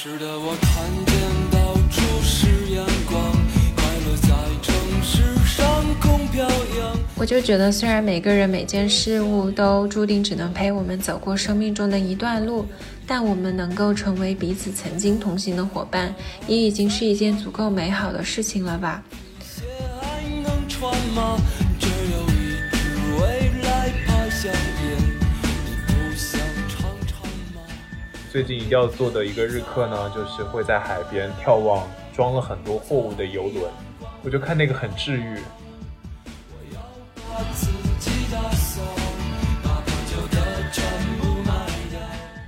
使得我看见到处是阳光，快乐在城市上空飘扬。我就觉得，虽然每个人每件事物都注定只能陪我们走过生命中的一段路，但我们能够成为彼此曾经同行的伙伴，也已经是一件足够美好的事情了吧。能穿吗？最近一定要做的一个日课呢，就是会在海边眺望装了很多货物的游轮，我就看那个很治愈。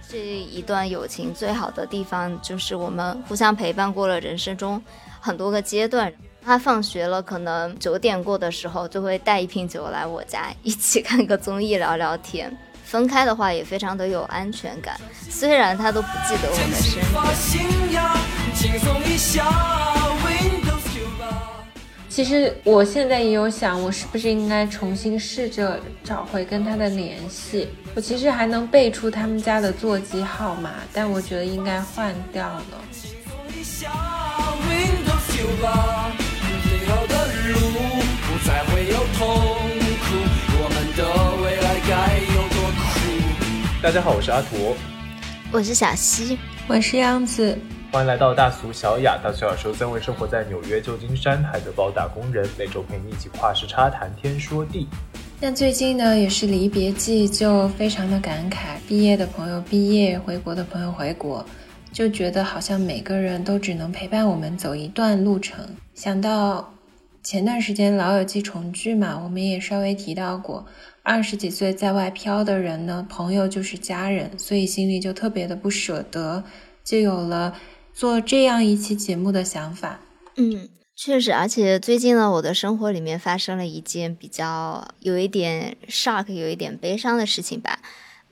这一段友情最好的地方就是我们互相陪伴过了人生中很多个阶段。他放学了，可能九点过的时候就会带一瓶酒来我家，一起看个综艺聊聊天。分开的话也非常的有安全感，虽然他都不记得我的生日。发新呀，轻松一下，Windows 九八。其实我现在也有想，我是不是应该重新试着找回跟他的联系？我其实还能背出他们家的座机号码，但我觉得应该换掉了。一下 Windows 的路不再会有痛大家好，我是阿图，我是小溪，我是杨子，欢迎来到大俗小雅。大俗小说三位生活在纽约、旧金山、海德堡打工人，每周陪你一起跨时差谈天说地。那最近呢，也是离别季，就非常的感慨。毕业的朋友毕业，回国的朋友回国，就觉得好像每个人都只能陪伴我们走一段路程。想到前段时间《老友记》重聚嘛，我们也稍微提到过，二十几岁在外漂的人呢，朋友就是家人，所以心里就特别的不舍得，就有了做这样一期节目的想法。嗯，确实，而且最近呢，我的生活里面发生了一件比较有一点 shock、有一点悲伤的事情吧。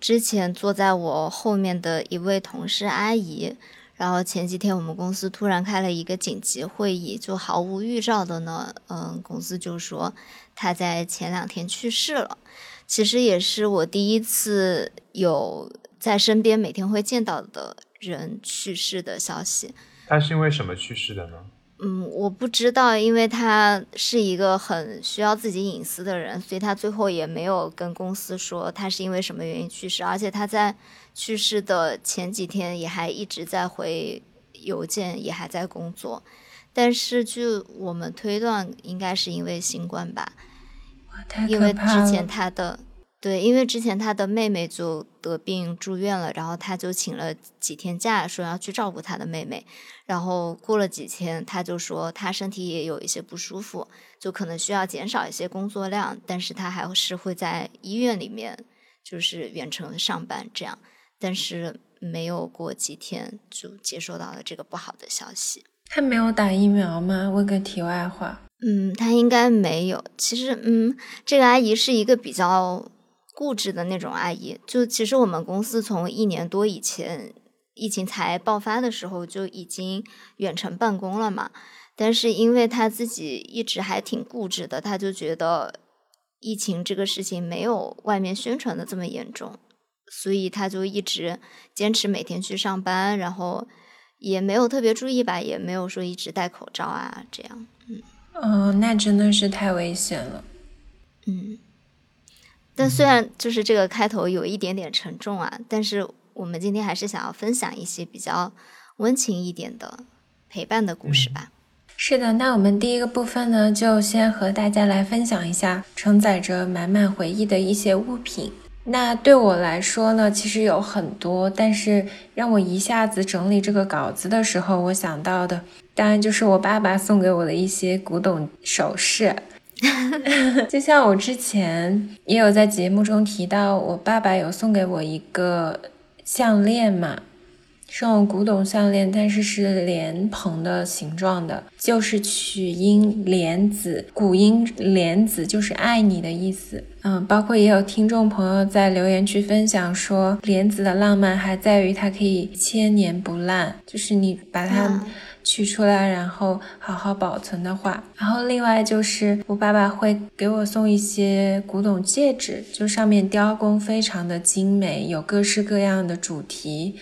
之前坐在我后面的一位同事阿姨，然后前几天我们公司突然开了一个紧急会议，就毫无预兆的呢，嗯，公司就说他在前两天去世了。其实也是我第一次有在身边每天会见到的人去世的消息。他是因为什么去世的呢？嗯，我不知道，因为他是一个很需要自己隐私的人，所以他最后也没有跟公司说他是因为什么原因去世，而且他在去世的前几天也还一直在回邮件，也还在工作。但是据我们推断，应该是因为新冠吧，因为之前！他的对，因为之前他的妹妹就得病住院了，然后他就请了几天假，说要去照顾他的妹妹。然后过了几天，他就说他身体也有一些不舒服，就可能需要减少一些工作量，但是他还是会在医院里面就是远程上班这样。但是没有过几天就接收到了这个不好的消息。他没有打疫苗吗？问个题外话。嗯，他应该没有。其实，嗯，这个阿姨是一个比较固执的那种阿姨。就其实我们公司从一年多以前疫情才爆发的时候就已经远程办公了嘛，但是因为她自己一直还挺固执的，她就觉得疫情这个事情没有外面宣传的这么严重，所以他就一直坚持每天去上班，然后也没有特别注意吧，也没有说一直戴口罩啊这样。哦，那真的是太危险了。嗯，但虽然就是这个开头有一点点沉重啊，但是我们今天还是想要分享一些比较温情一点的陪伴的故事吧。是的，那我们第一个部分呢，就先和大家来分享一下承载着满满回忆的一些物品。那对我来说呢，其实有很多，但是让我一下子整理这个稿子的时候，我想到的当然就是我爸爸送给我的一些古董首饰。就像我之前也有在节目中提到，我爸爸有送给我一个项链嘛，是那种古董项链，但是是莲蓬的形状的，就是取音莲子，古音莲子就是爱你的意思。嗯，包括也有听众朋友在留言区分享说，莲子的浪漫还在于它可以千年不烂，就是你把它嗯取出来，然后好好保存的话。然后另外就是我爸爸会给我送一些古董戒指，就上面雕工非常的精美，有各式各样的主题。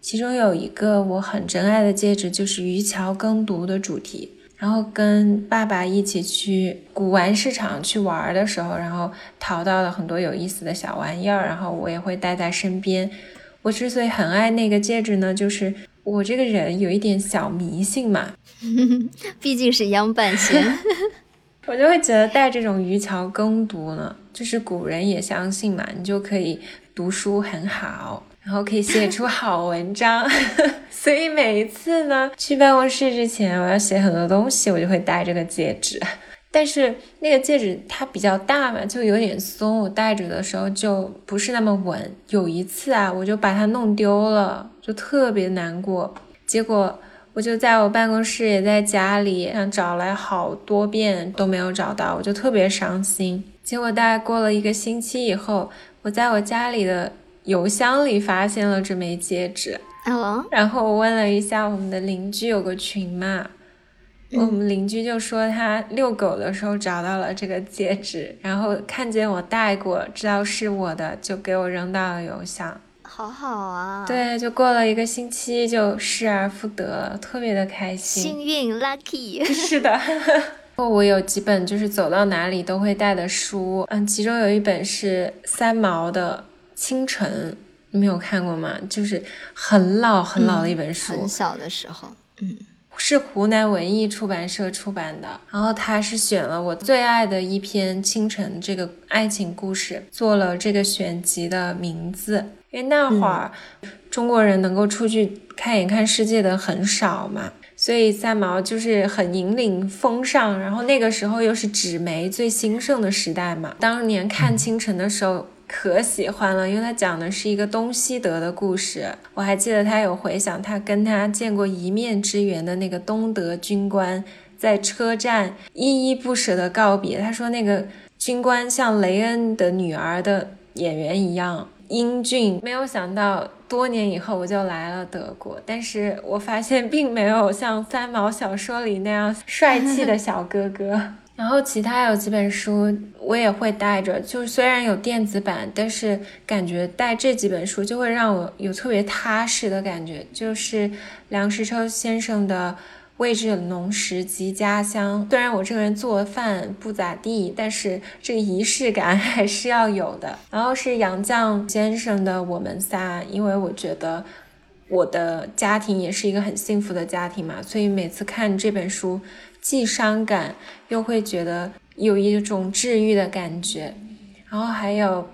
其中有一个我很珍爱的戒指，就是渔樵耕读的主题。然后跟爸爸一起去古玩市场去玩的时候，然后淘到了很多有意思的小玩意儿，然后我也会带在身边。我之所以很爱那个戒指呢，就是我这个人有一点小迷信嘛，毕竟是央半仙，我就会觉得戴这种渔樵耕读呢，就是古人也相信嘛，你就可以读书很好。然后可以写出好文章，所以每一次呢去办公室之前，我要写很多东西，我就会戴这个戒指。但是那个戒指它比较大嘛，就有点松，我戴着的时候就不是那么稳。有一次啊，我就把它弄丢了，就特别难过。结果我就在我办公室也在家里，找了好多遍都没有找到，我就特别伤心。结果大概过了一个星期以后，我在我家里的。邮箱里发现了这枚戒指，然后我问了一下我们的邻居，有个群嘛，我们邻居就说他遛狗的时候找到了这个戒指，然后看见我戴过，知道是我的，就给我扔到了邮箱。好好啊，对，就过了一个星期就失而复得了，特别的开心，幸运 lucky。是的，我有几本就是走到哪里都会带的书，嗯，其中有一本是三毛的。清晨，你没有看过吗？就是很老很老的一本书，很小的时候，嗯，是湖南文艺出版社出版的。然后他是选了我最爱的一篇《清晨》这个爱情故事，做了这个选集的名字。因为那会儿中国人能够出去看一看世界的很少嘛，所以三毛就是很引领风尚。然后那个时候又是纸媒最兴盛的时代嘛，当年看《清晨》的时候。可喜欢了，因为他讲的是一个东西德的故事。我还记得他有回想他跟他见过一面之缘的那个东德军官，在车站依依不舍的告别。他说那个军官像雷恩的女儿的演员一样英俊。没有想到多年以后我就来了德国，但是我发现并没有像三毛小说里那样帅气的小哥哥。然后其他有几本书我也会带着，就是虽然有电子版，但是感觉带这几本书就会让我有特别踏实的感觉。就是梁实秋先生的《位置农时及家乡》，虽然我这个人做饭不咋地，但是这个仪式感 还是要有的。然后是杨绛先生的《我们仨》，因为我觉得我的家庭也是一个很幸福的家庭嘛，所以每次看这本书。既伤感，又会觉得有一种治愈的感觉。然后还有，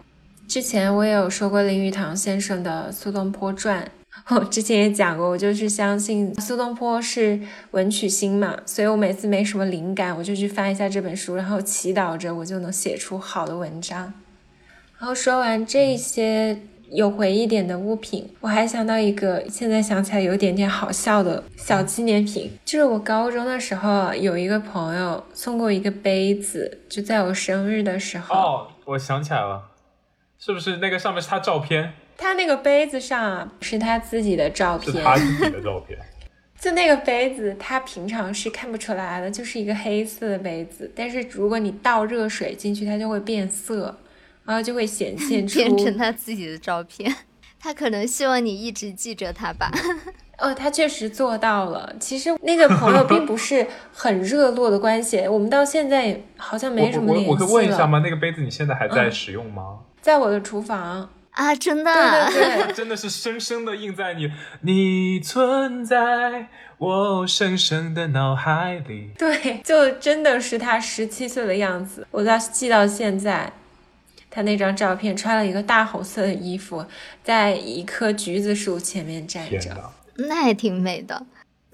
之前我也有说过林语堂先生的《苏东坡传》，我之前也讲过，我就是相信苏东坡是文曲星嘛，所以我每次没什么灵感，我就去翻一下这本书，然后祈祷着我就能写出好的文章。然后说完这些。有回忆点的物品，我还想到一个，现在想起来有点点好笑的小纪念品，就是我高中的时候有一个朋友送过一个杯子，就在我生日的时候。哦，我想起来了，是不是那个上面是他照片？他那个杯子上是他自己的照片，是他自己的照片。就那个杯子，他平常是看不出来的，就是一个黑色的杯子，但是如果你倒热水进去，它就会变色。然后就会显 现出变成他自己的照片，他可能希望你一直记着他吧。哦，他确实做到了。其实那个朋友并不是很热络的关系，我们到现在好像没什么联系了。我可以问一下吗？那个杯子你现在还在使用吗？在我的厨房啊，真的，对对对，真的是深深的印在你，你存在我深深的脑海里。对，就真的是他十七岁的样子，我到记到现在。他那张照片穿了一个大红色的衣服，在一棵橘子树前面站着，那也挺美的。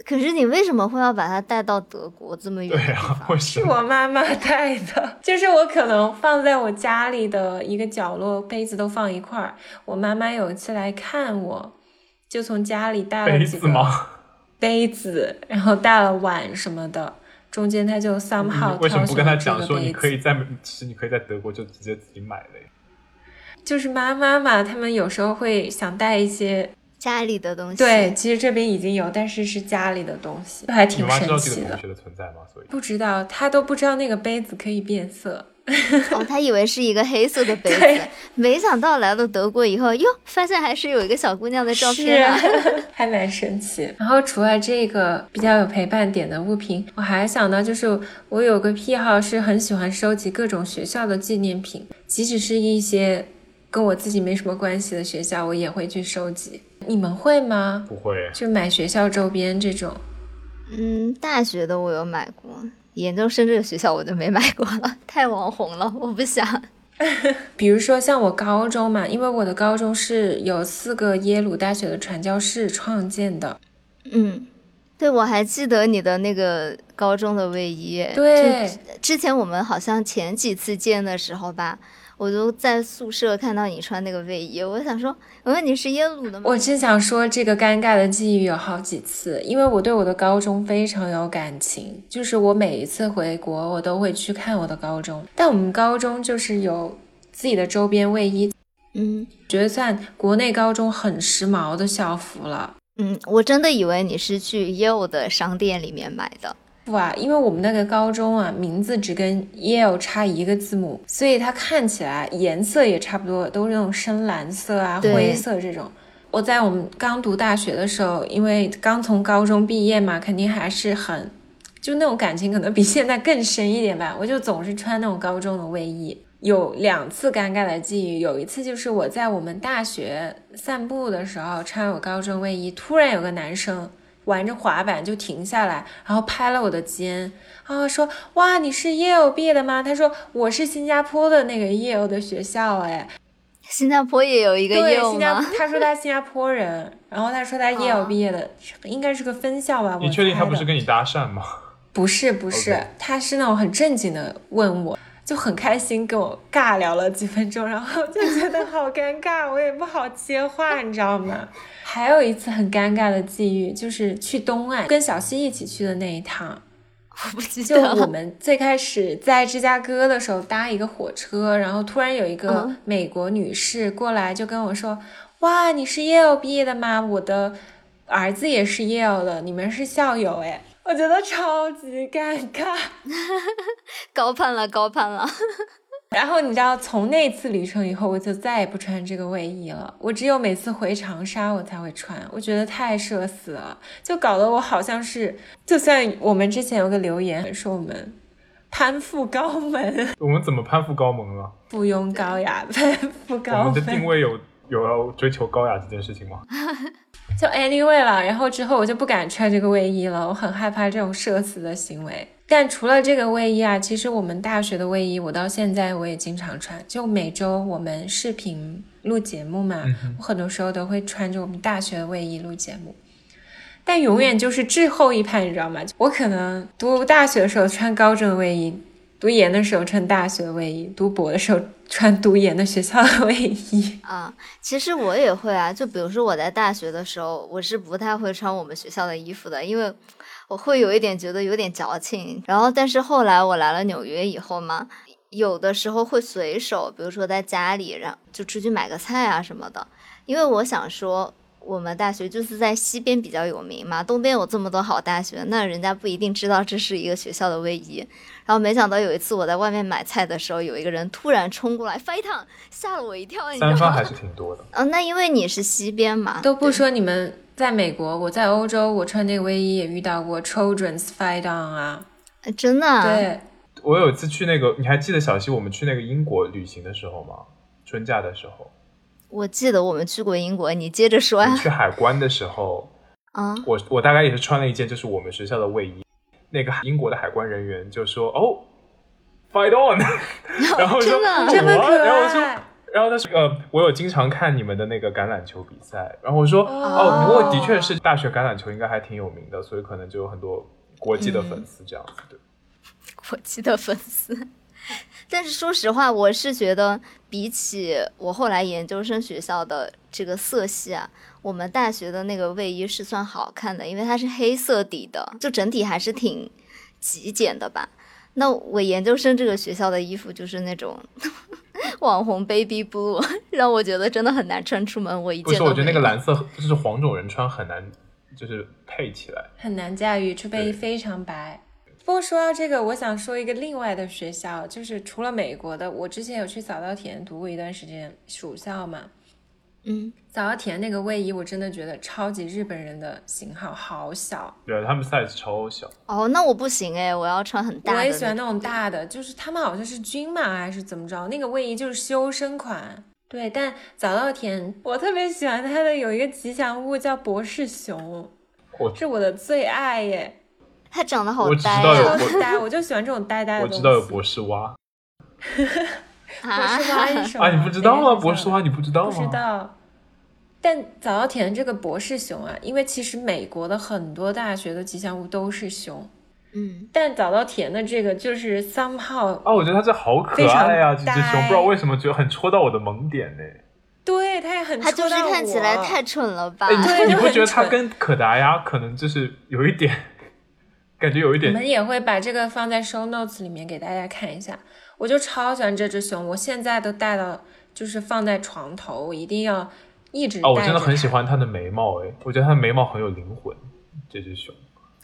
可是你为什么会要把它带到德国这么远？对啊，是我妈妈带的，就是我可能放在我家里的一个角落，杯子都放一块儿。我妈妈有一次来看我，就从家里带了几个杯子，然后带了碗什么的。中间他就 somehow 为什么不跟他讲说你可以在其实你可以在德国就直接自己买嘞？就是妈妈嘛，他们有时候会想带一些家里的东西。对，其实这边已经有，但是是家里的东西，还挺神奇的。同学的存在吗？所以不知道，他都不知道那个杯子可以变色。哦，他以为是一个黑色的 杯子，没想到来了德国以后，哟，发现还是有一个小姑娘的照片啊。是 还蛮神奇。然后除了这个比较有陪伴点的物品，我还想到就是我有个癖好，是很喜欢收集各种学校的纪念品，即使是一些跟我自己没什么关系的学校，我也会去收集。你们会吗？不会，就买学校周边这种？嗯，大学的我有买过，研究生这个学校我就没买过了，太网红了，我不想。比如说像我高中嘛，因为我的高中是有四个耶鲁大学的传教士创建的，嗯，对，我还记得你的那个高中的卫衣。对之前我们好像前几次见的时候吧，我就在宿舍看到你穿那个卫衣，我想说，我问你是耶鲁的吗？我真想说，这个尴尬的际遇有好几次，因为我对我的高中非常有感情，就是我每一次回国，我都会去看我的高中。但我们高中就是有自己的周边卫衣，嗯觉得算国内高中很时髦的校服了。嗯，我真的以为你是去耶鲁的商店里面买的。不啊，因为我们那个高中啊，名字只跟 Yale 差一个字母，所以它看起来颜色也差不多，都是那种深蓝色啊、灰色这种。我在我们刚读大学的时候，因为刚从高中毕业嘛，肯定还是很，就那种感情可能比现在更深一点吧。我就总是穿那种高中的卫衣。有两次尴尬的记忆，有一次就是我在我们大学散步的时候，穿我高中卫衣，突然有个男生玩着滑板就停下来，然后拍了我的肩，然后说：“哇，你是 Yale 毕业的吗？”他说：“我是新加坡的那个 Yale 的学校。”哎，新加坡也有一个对，耶鲁新加吗？他说他新加坡人，然后他说他 Yale 毕业的，应该是个分校吧？你确定他不是跟你搭讪吗？不是不是他是那种很正经的问我，就很开心跟我尬聊了几分钟，然后就觉得好尴尬，我也不好接话，你知道吗？还有一次很尴尬的际遇，就是去东岸跟小西一起去的那一趟，我不记就得我们最开始在芝加哥的时候搭一个火车，然后突然有一个嗯美国女士过来就跟我说：“哇，你是 Yale 毕业的吗？我的儿子也是 Yale 的，你们是校友哎。”我觉得超级尴尬。高攀了，高攀了。然后你知道，从那次旅程以后，我就再也不穿这个卫衣了。我只有每次回长沙我才会穿，我觉得太社死了，就搞得我好像是，就算我们之前有个留言说我们攀附高门，我们怎么攀附高门了？附庸高雅，攀附高我高们的定。位有有要追求高雅这件事情吗？就 anyway 了，然后之后我就不敢穿这个卫衣了，我很害怕这种社死的行为。但除了这个卫衣啊，其实我们大学的卫衣，我到现在我也经常穿。就每周我们视频录节目嘛，我很多时候都会穿着我们大学的卫衣录节目。但永远就是滞后一拍，你知道吗？我可能读大学的时候穿高中的卫衣，读研的时候穿大学的卫衣，读博的时候穿读研的学校的卫衣。啊，其实我也会啊，就比如说我在大学的时候，我是不太会穿我们学校的衣服的，因为我会有一点觉得有点矫情。然后，但是后来我来了纽约以后嘛，有的时候会随手，比如说在家里，然后就出去买个菜啊什么的，因为我想说。我们大学就是在西边比较有名嘛，东边有这么多好大学，那人家不一定知道这是一个学校的卫衣。然后没想到有一次我在外面买菜的时候，有一个人突然冲过来 fight on，吓了我一跳，你知道吗？三方还是挺多的。嗯，那因为你是西边嘛，都不说你们在美国，我在欧洲，我穿这个卫衣也遇到过 children's fight on 啊。呃真的、啊，对，我有一次去那个，你还记得小溪我们去那个英国旅行的时候吗？春假的时候，我记得我们去过英国，你接着说呀。去海关的时候，啊，我我大概也是穿了一件就是我们学校的卫衣，那个英国的海关人员就说哦，fight on，然后说真的啊这么 "What？可然后我说。然后他说：“呃，我有经常看你们的那个橄榄球比赛。”然后我说：“哦，不过的确是大学橄榄球应该还挺有名的，所以可能就有很多国际的粉丝这样子。对，国际的粉丝。但是说实话，我是觉得比起我后来研究生学校的这个色系啊，我们大学的那个卫衣是算好看的，因为它是黑色底的，就整体还是挺极简的吧。那我研究生这个学校的衣服就是那种 网红 baby blue，让我觉得真的很难穿出门。我一不是，件都我觉得那个蓝色就是黄种人穿很难，就是配起来。很难驾驭，除非非常白。不过说到这个，我想说一个另外的学校，就是除了美国的，我之前有去早稻田读过一段时间暑校嘛。嗯，早稻田那个卫衣，我真的觉得超级日本人的型号，好小。对，他们 size 超小。哦，那我不行哎，我要穿很大的。我也喜欢那种大的，就是他们好像是均码还是怎么着，那个卫衣就是修身款。对，但早稻田我特别喜欢它的有一个吉祥物叫博士熊，是我的最爱耶。它长得好呆，超呆，我就喜欢这种呆呆的我知道有博士蛙。博士蛙 是？啊，你不知道吗？博士蛙你不知道吗？不知道。但早稻田这个博士熊啊，因为其实美国的很多大学的吉祥物都是熊，嗯，但早稻田的这个就是 somehow 啊，我觉得它这好可爱呀，这只熊不知道为什么觉得很戳到我的萌点呢。对，它也很，它就是看起来太蠢了吧？对，你不觉得它跟可达鸭可能就是有一点，感觉有一点。我们也会把这个放在 show notes 里面给大家看一下。我就超喜欢这只熊，我现在都带到，就是放在床头，我一定要一直。哦，我真的很喜欢它的眉毛，哎，我觉得它的眉毛很有灵魂。这只熊，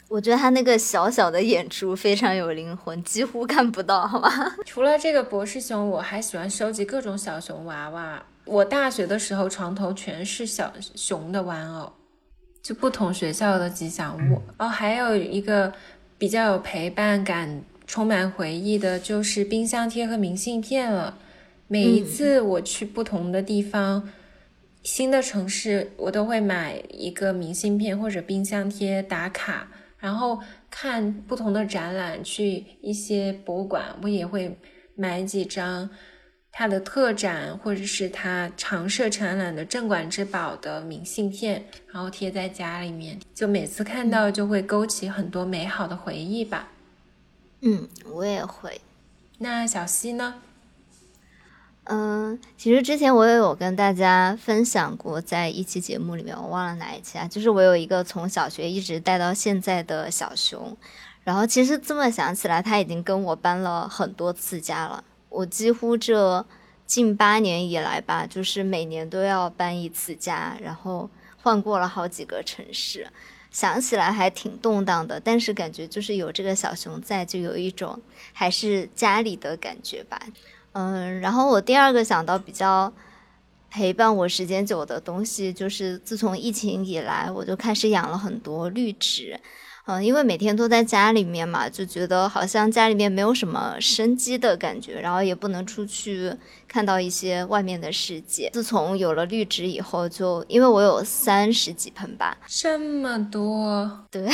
我觉得它那个小小的眼珠非常有灵魂，几乎看不到，好吧？除了这个博士熊，我还喜欢收集各种小熊娃娃。我大学的时候，床头全是小熊的玩偶，就不同学校的吉祥物。哦，还有一个比较有陪伴感。充满回忆的就是冰箱贴和明信片了。每一次我去不同的地方、新的城市，我都会买一个明信片或者冰箱贴打卡。然后看不同的展览，去一些博物馆，我也会买几张它的特展或者是它常设展览的镇馆之宝的明信片，然后贴在家里面。就每次看到就会勾起很多美好的回忆吧。嗯，我也会。那小溪呢？嗯，其实之前我也有跟大家分享过，在一期节目里面，我忘了哪一期啊。就是我有一个从小学一直带到现在的小熊，然后其实这么想起来，他已经跟我搬了很多次家了。我几乎这近八年以来吧，就是每年都要搬一次家，然后换过了好几个城市。想起来还挺动荡的，但是感觉就是有这个小熊在，就有一种还是家里的感觉吧。嗯，然后我第二个想到比较陪伴我时间久的东西，就是自从疫情以来，我就开始养了很多绿植。嗯，因为每天都在家里面嘛，就觉得好像家里面没有什么生机的感觉，然后也不能出去看到一些外面的世界。自从有了绿植以后，就因为我有三十几盆吧，这么多，对，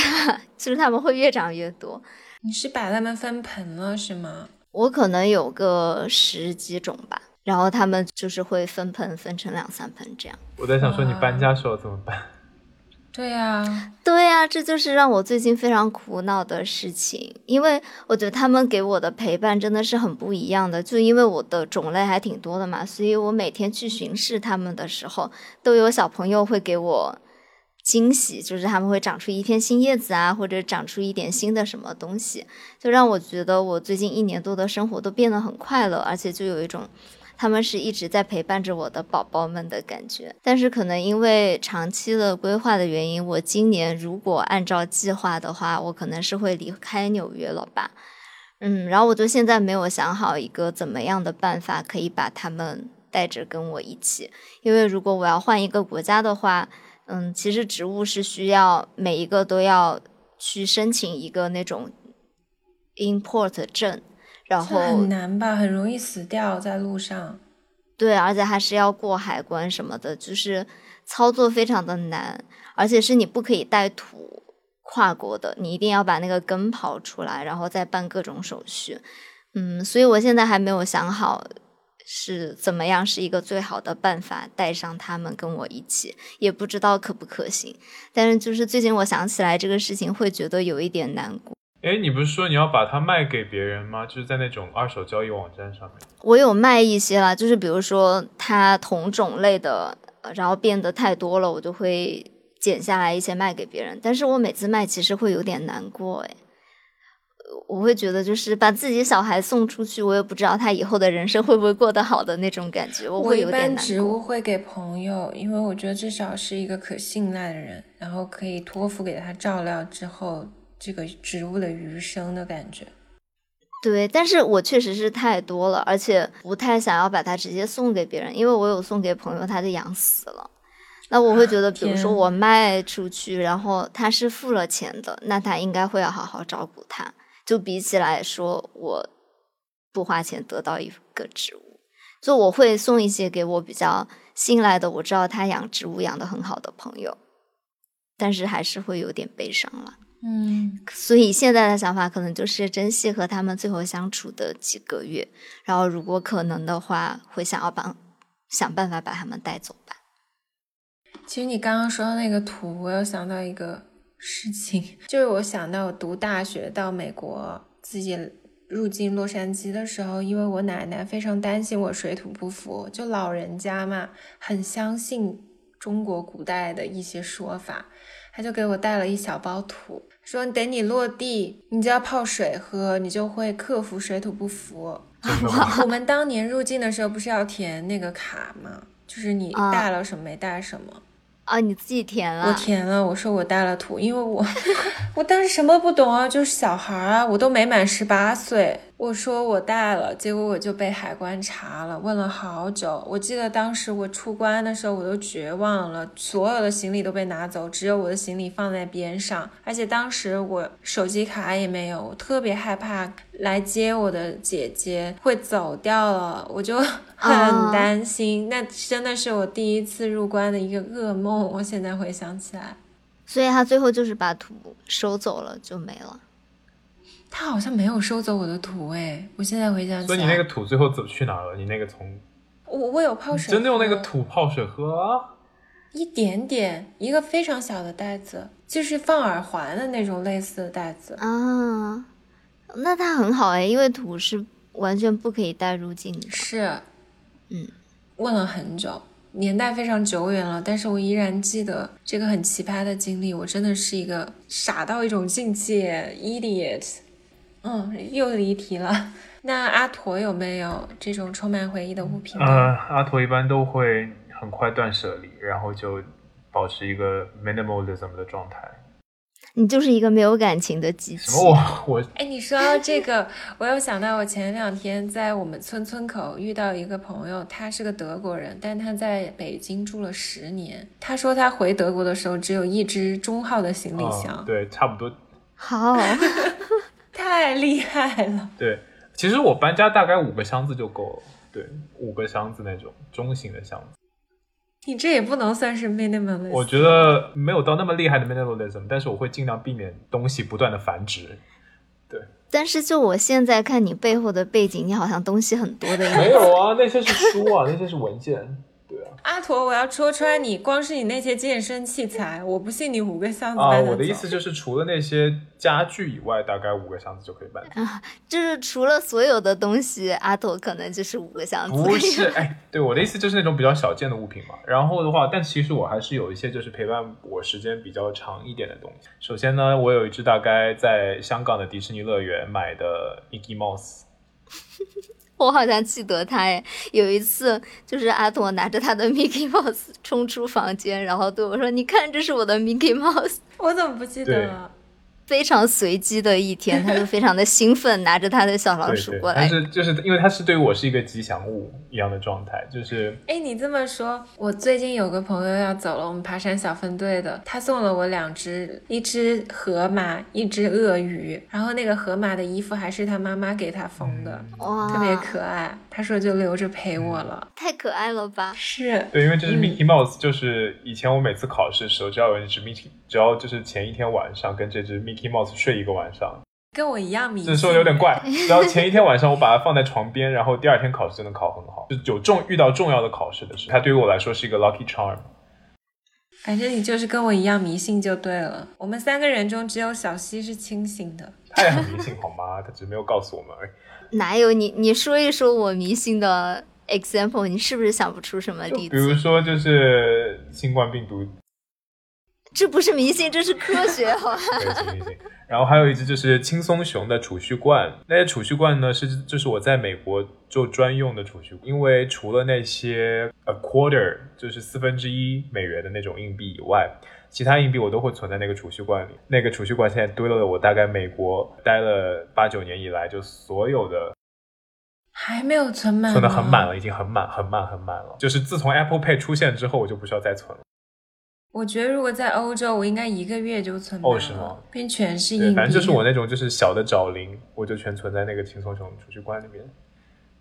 就是它们会越长越多。你是把它们分盆了是吗？我可能有个十几种吧，然后他们就是会分盆分成两三盆这样。我在想说，你搬家时候怎么办？对呀，对呀，这就是让我最近非常苦恼的事情，因为我觉得他们给我的陪伴真的是很不一样的。就因为我的种类还挺多的嘛，所以我每天去巡视他们的时候，都有小朋友会给我惊喜，就是他们会长出一片新叶子啊，或者长出一点新的什么东西，就让我觉得我最近一年多的生活都变得很快乐，而且就有一种。他们是一直在陪伴着我的宝宝们的感觉，但是可能因为长期的规划的原因，我今年如果按照计划的话，我可能是会离开纽约了吧。嗯，然后我就现在没有想好一个怎么样的办法可以把他们带着跟我一起，因为如果我要换一个国家的话，嗯，其实植物是需要每一个都要去申请一个那种 import 证。然后很难吧，很容易死掉在路上。对，而且还是要过海关什么的，就是操作非常的难，而且是你不可以带土跨国的，你一定要把那个根刨出来，然后再办各种手续。嗯，所以我现在还没有想好是怎么样是一个最好的办法，带上他们跟我一起，也不知道可不可行。但是就是最近我想起来这个事情，会觉得有一点难过。哎，你不是说你要把它卖给别人吗？就是在那种二手交易网站上面。我有卖一些啦，就是比如说它同种类的，然后变得太多了，我就会剪下来一些卖给别人。但是我每次卖其实会有点难过，哎，我会觉得就是把自己小孩送出去，我也不知道他以后的人生会不会过得好的那种感觉，我会有点难过。植物会给朋友，因为我觉得至少是一个可信赖的人，然后可以托付给他照料之后。这个植物的余生的感觉。对，但是我确实是太多了，而且不太想要把它直接送给别人，因为我有送给朋友，他就养死了。那我会觉得，比如说我卖出去，然后他是付了钱的，那他应该会要好好照顾它。就比起来说，我不花钱得到一个植物，就我会送一些给我比较信赖的，我知道他养植物养的很好的朋友，但是还是会有点悲伤了。嗯，所以现在的想法可能就是珍惜和他们最后相处的几个月，然后如果可能的话，会想要帮想办法把他们带走吧。其实你刚刚说的那个图，我又想到一个事情，就是我想到我读大学到美国自己入境洛杉矶的时候，因为我奶奶非常担心我水土不服，就老人家嘛，很相信中国古代的一些说法，他就给我带了一小包土，说等你落地，你就要泡水喝，你就会克服水土不服。我们当年入境的时候不是要填那个卡吗？就是你带了什么没带什么。啊，你自己填了？我填了，我说我带了土，因为我 我当时什么不懂啊，就是小孩啊，我都没满十八岁。我说我带了，结果我就被海关查了，问了好久。我记得当时我出关的时候，我都绝望了，所有的行李都被拿走，只有我的行李放在边上。而且当时我手机卡也没有，我特别害怕来接我的姐姐会走掉了，我就很担心。那真的是我第一次入关的一个噩梦。我现在回想起来，所以他最后就是把图收走了，就没了。他好像没有收走我的土哎，我现在回想起来，所以你那个土最后走去哪了？你那个从我我有泡水，真的用那个土泡水喝啊？一点点，一个非常小的袋子，就是放耳环的那种类似的袋子啊。那它很好哎，因为土是完全不可以带入境的。是，嗯，问了很久，年代非常久远了，但是我依然记得这个很奇葩的经历。我真的是一个傻到一种境界，idiot。嗯，又离题了。那阿驼有没有这种充满回忆的物品？呃，阿驼一般都会很快断舍离，然后就保持一个 minimalism 的状态。你就是一个没有感情的机器。什么？我我哎，你说到这个，我又想到我前两天在我们村村口遇到一个朋友，他是个德国人，但他在北京住了十年。他说他回德国的时候只有一只中号的行李箱。对，差不多。好。太厉害了！对，其实我搬家大概五个箱子就够了。对，五个箱子那种中型的箱子。你这也不能算是 minimalism。我觉得没有到那么厉害的 minimalism，但是我会尽量避免东西不断的繁殖。对。但是就我现在看你背后的背景，你好像东西很多的样子。没有啊，那些是书啊，那些是文件。阿驼，我要戳穿你！光是你那些健身器材，我不信你五个箱子搬得走。我的意思就是，除了那些家具以外，大概五个箱子就可以搬啊。就是除了所有的东西，阿驼可能就是五个箱子。不是，哎，对，我的意思就是那种比较小件的物品嘛。然后的话，但其实我还是有一些就是陪伴我时间比较长一点的东西。首先呢，我有一只大概在香港的迪士尼乐园买的 Mickey Mouse。我好像记得他哎，有一次就是阿朵拿着他的 Mickey Mouse 冲出房间，然后对我说：“你看，这是我的 Mickey Mouse。”我怎么不记得了？非常随机的一天，他就非常的兴奋，拿着他的小老鼠过来。但是就是因为他是对我是一个吉祥物一样的状态，就是哎，你这么说，我最近有个朋友要走了，我们爬山小分队的，他送了我两只，一只河马，一只鳄鱼，然后那个河马的衣服还是他妈妈给他缝的，哇，特别可爱。他说就留着陪我了，太可爱了吧？是对，因为这是 Mickey Mouse，就是以前我每次考试的时候，只要有一只 Mickey，只要就是前一天晚上跟这只 Mickey Mouse 睡一个晚上，跟我一样迷信。这说有点怪，然后前一天晚上我把它放在床边，然后第二天考试就能考很好。就有重遇到重要的考试的时候，它对于我来说是一个 lucky charm。反正你就是跟我一样迷信就对了。我们三个人中只有小西是清醒的，他也很迷信好吗？他只是没有告诉我们而已。哪有你？你说一说我迷信的 example，你是不是想不出什么例子？比如说，就是新冠病毒，这不是迷信，这是科学，好吧？对，是迷信。然后还有一只就是轻松熊的储蓄罐，那些储蓄罐呢是就是我在美国就专用的储蓄，因为除了那些 a quarter 就是四分之一美元的那种硬币以外，其他硬币我都会存在那个储蓄罐里。那个储蓄罐现在堆了我大概美国待了八九年以来就所有的还没有存满，存的很满了，已经很满很满很满了。就是自从 Apple Pay 出现之后，我就不需要再存了。我觉得如果在欧洲，我应该一个月就存满哦是吗？并全是硬对，币。反正就是我那种就是小的找零，我就全存在那个轻松熊储蓄罐里面。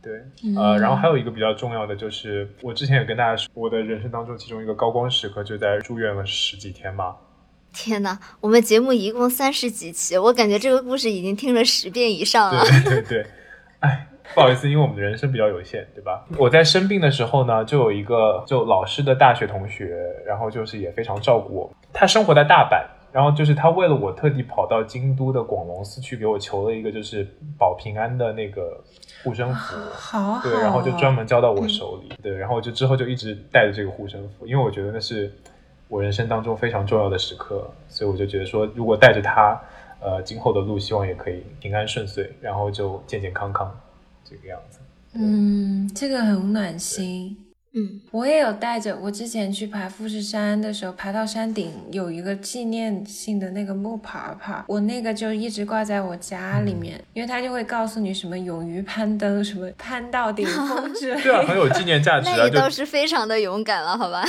对，呃，然后还有一个比较重要的就是，我之前也跟大家说，我的人生当中其中一个高光时刻就在住院了十几天嘛。天哪，我们节目一共三十几期，我感觉这个故事已经听了十遍以上了。对对对，哎，不好意思，因为我们的人生比较有限，对吧？我在生病的时候呢，就有一个就老师的大学同学，然后就是也非常照顾我。他生活在大阪，然后就是他为了我特地跑到京都的广隆寺去给我求了一个就是保平安的那个护身符。好对，然后就专门交到我手里，对，然后就之后就一直带着这个护身符，因为我觉得那是我人生当中非常重要的时刻，所以我就觉得说，如果带着它，呃，今后的路希望也可以平安顺遂，然后就健健康康这个样子。嗯，这个很暖心。嗯，我也有带着，我之前去爬富士山的时候，爬到山顶有一个纪念性的那个木牌牌，我那个就一直挂在我家里面，嗯因为它就会告诉你什么勇于攀登，什么 攀到顶峰之类的。对啊，很有纪念价值啊！那你倒是非常的勇敢了，好吧？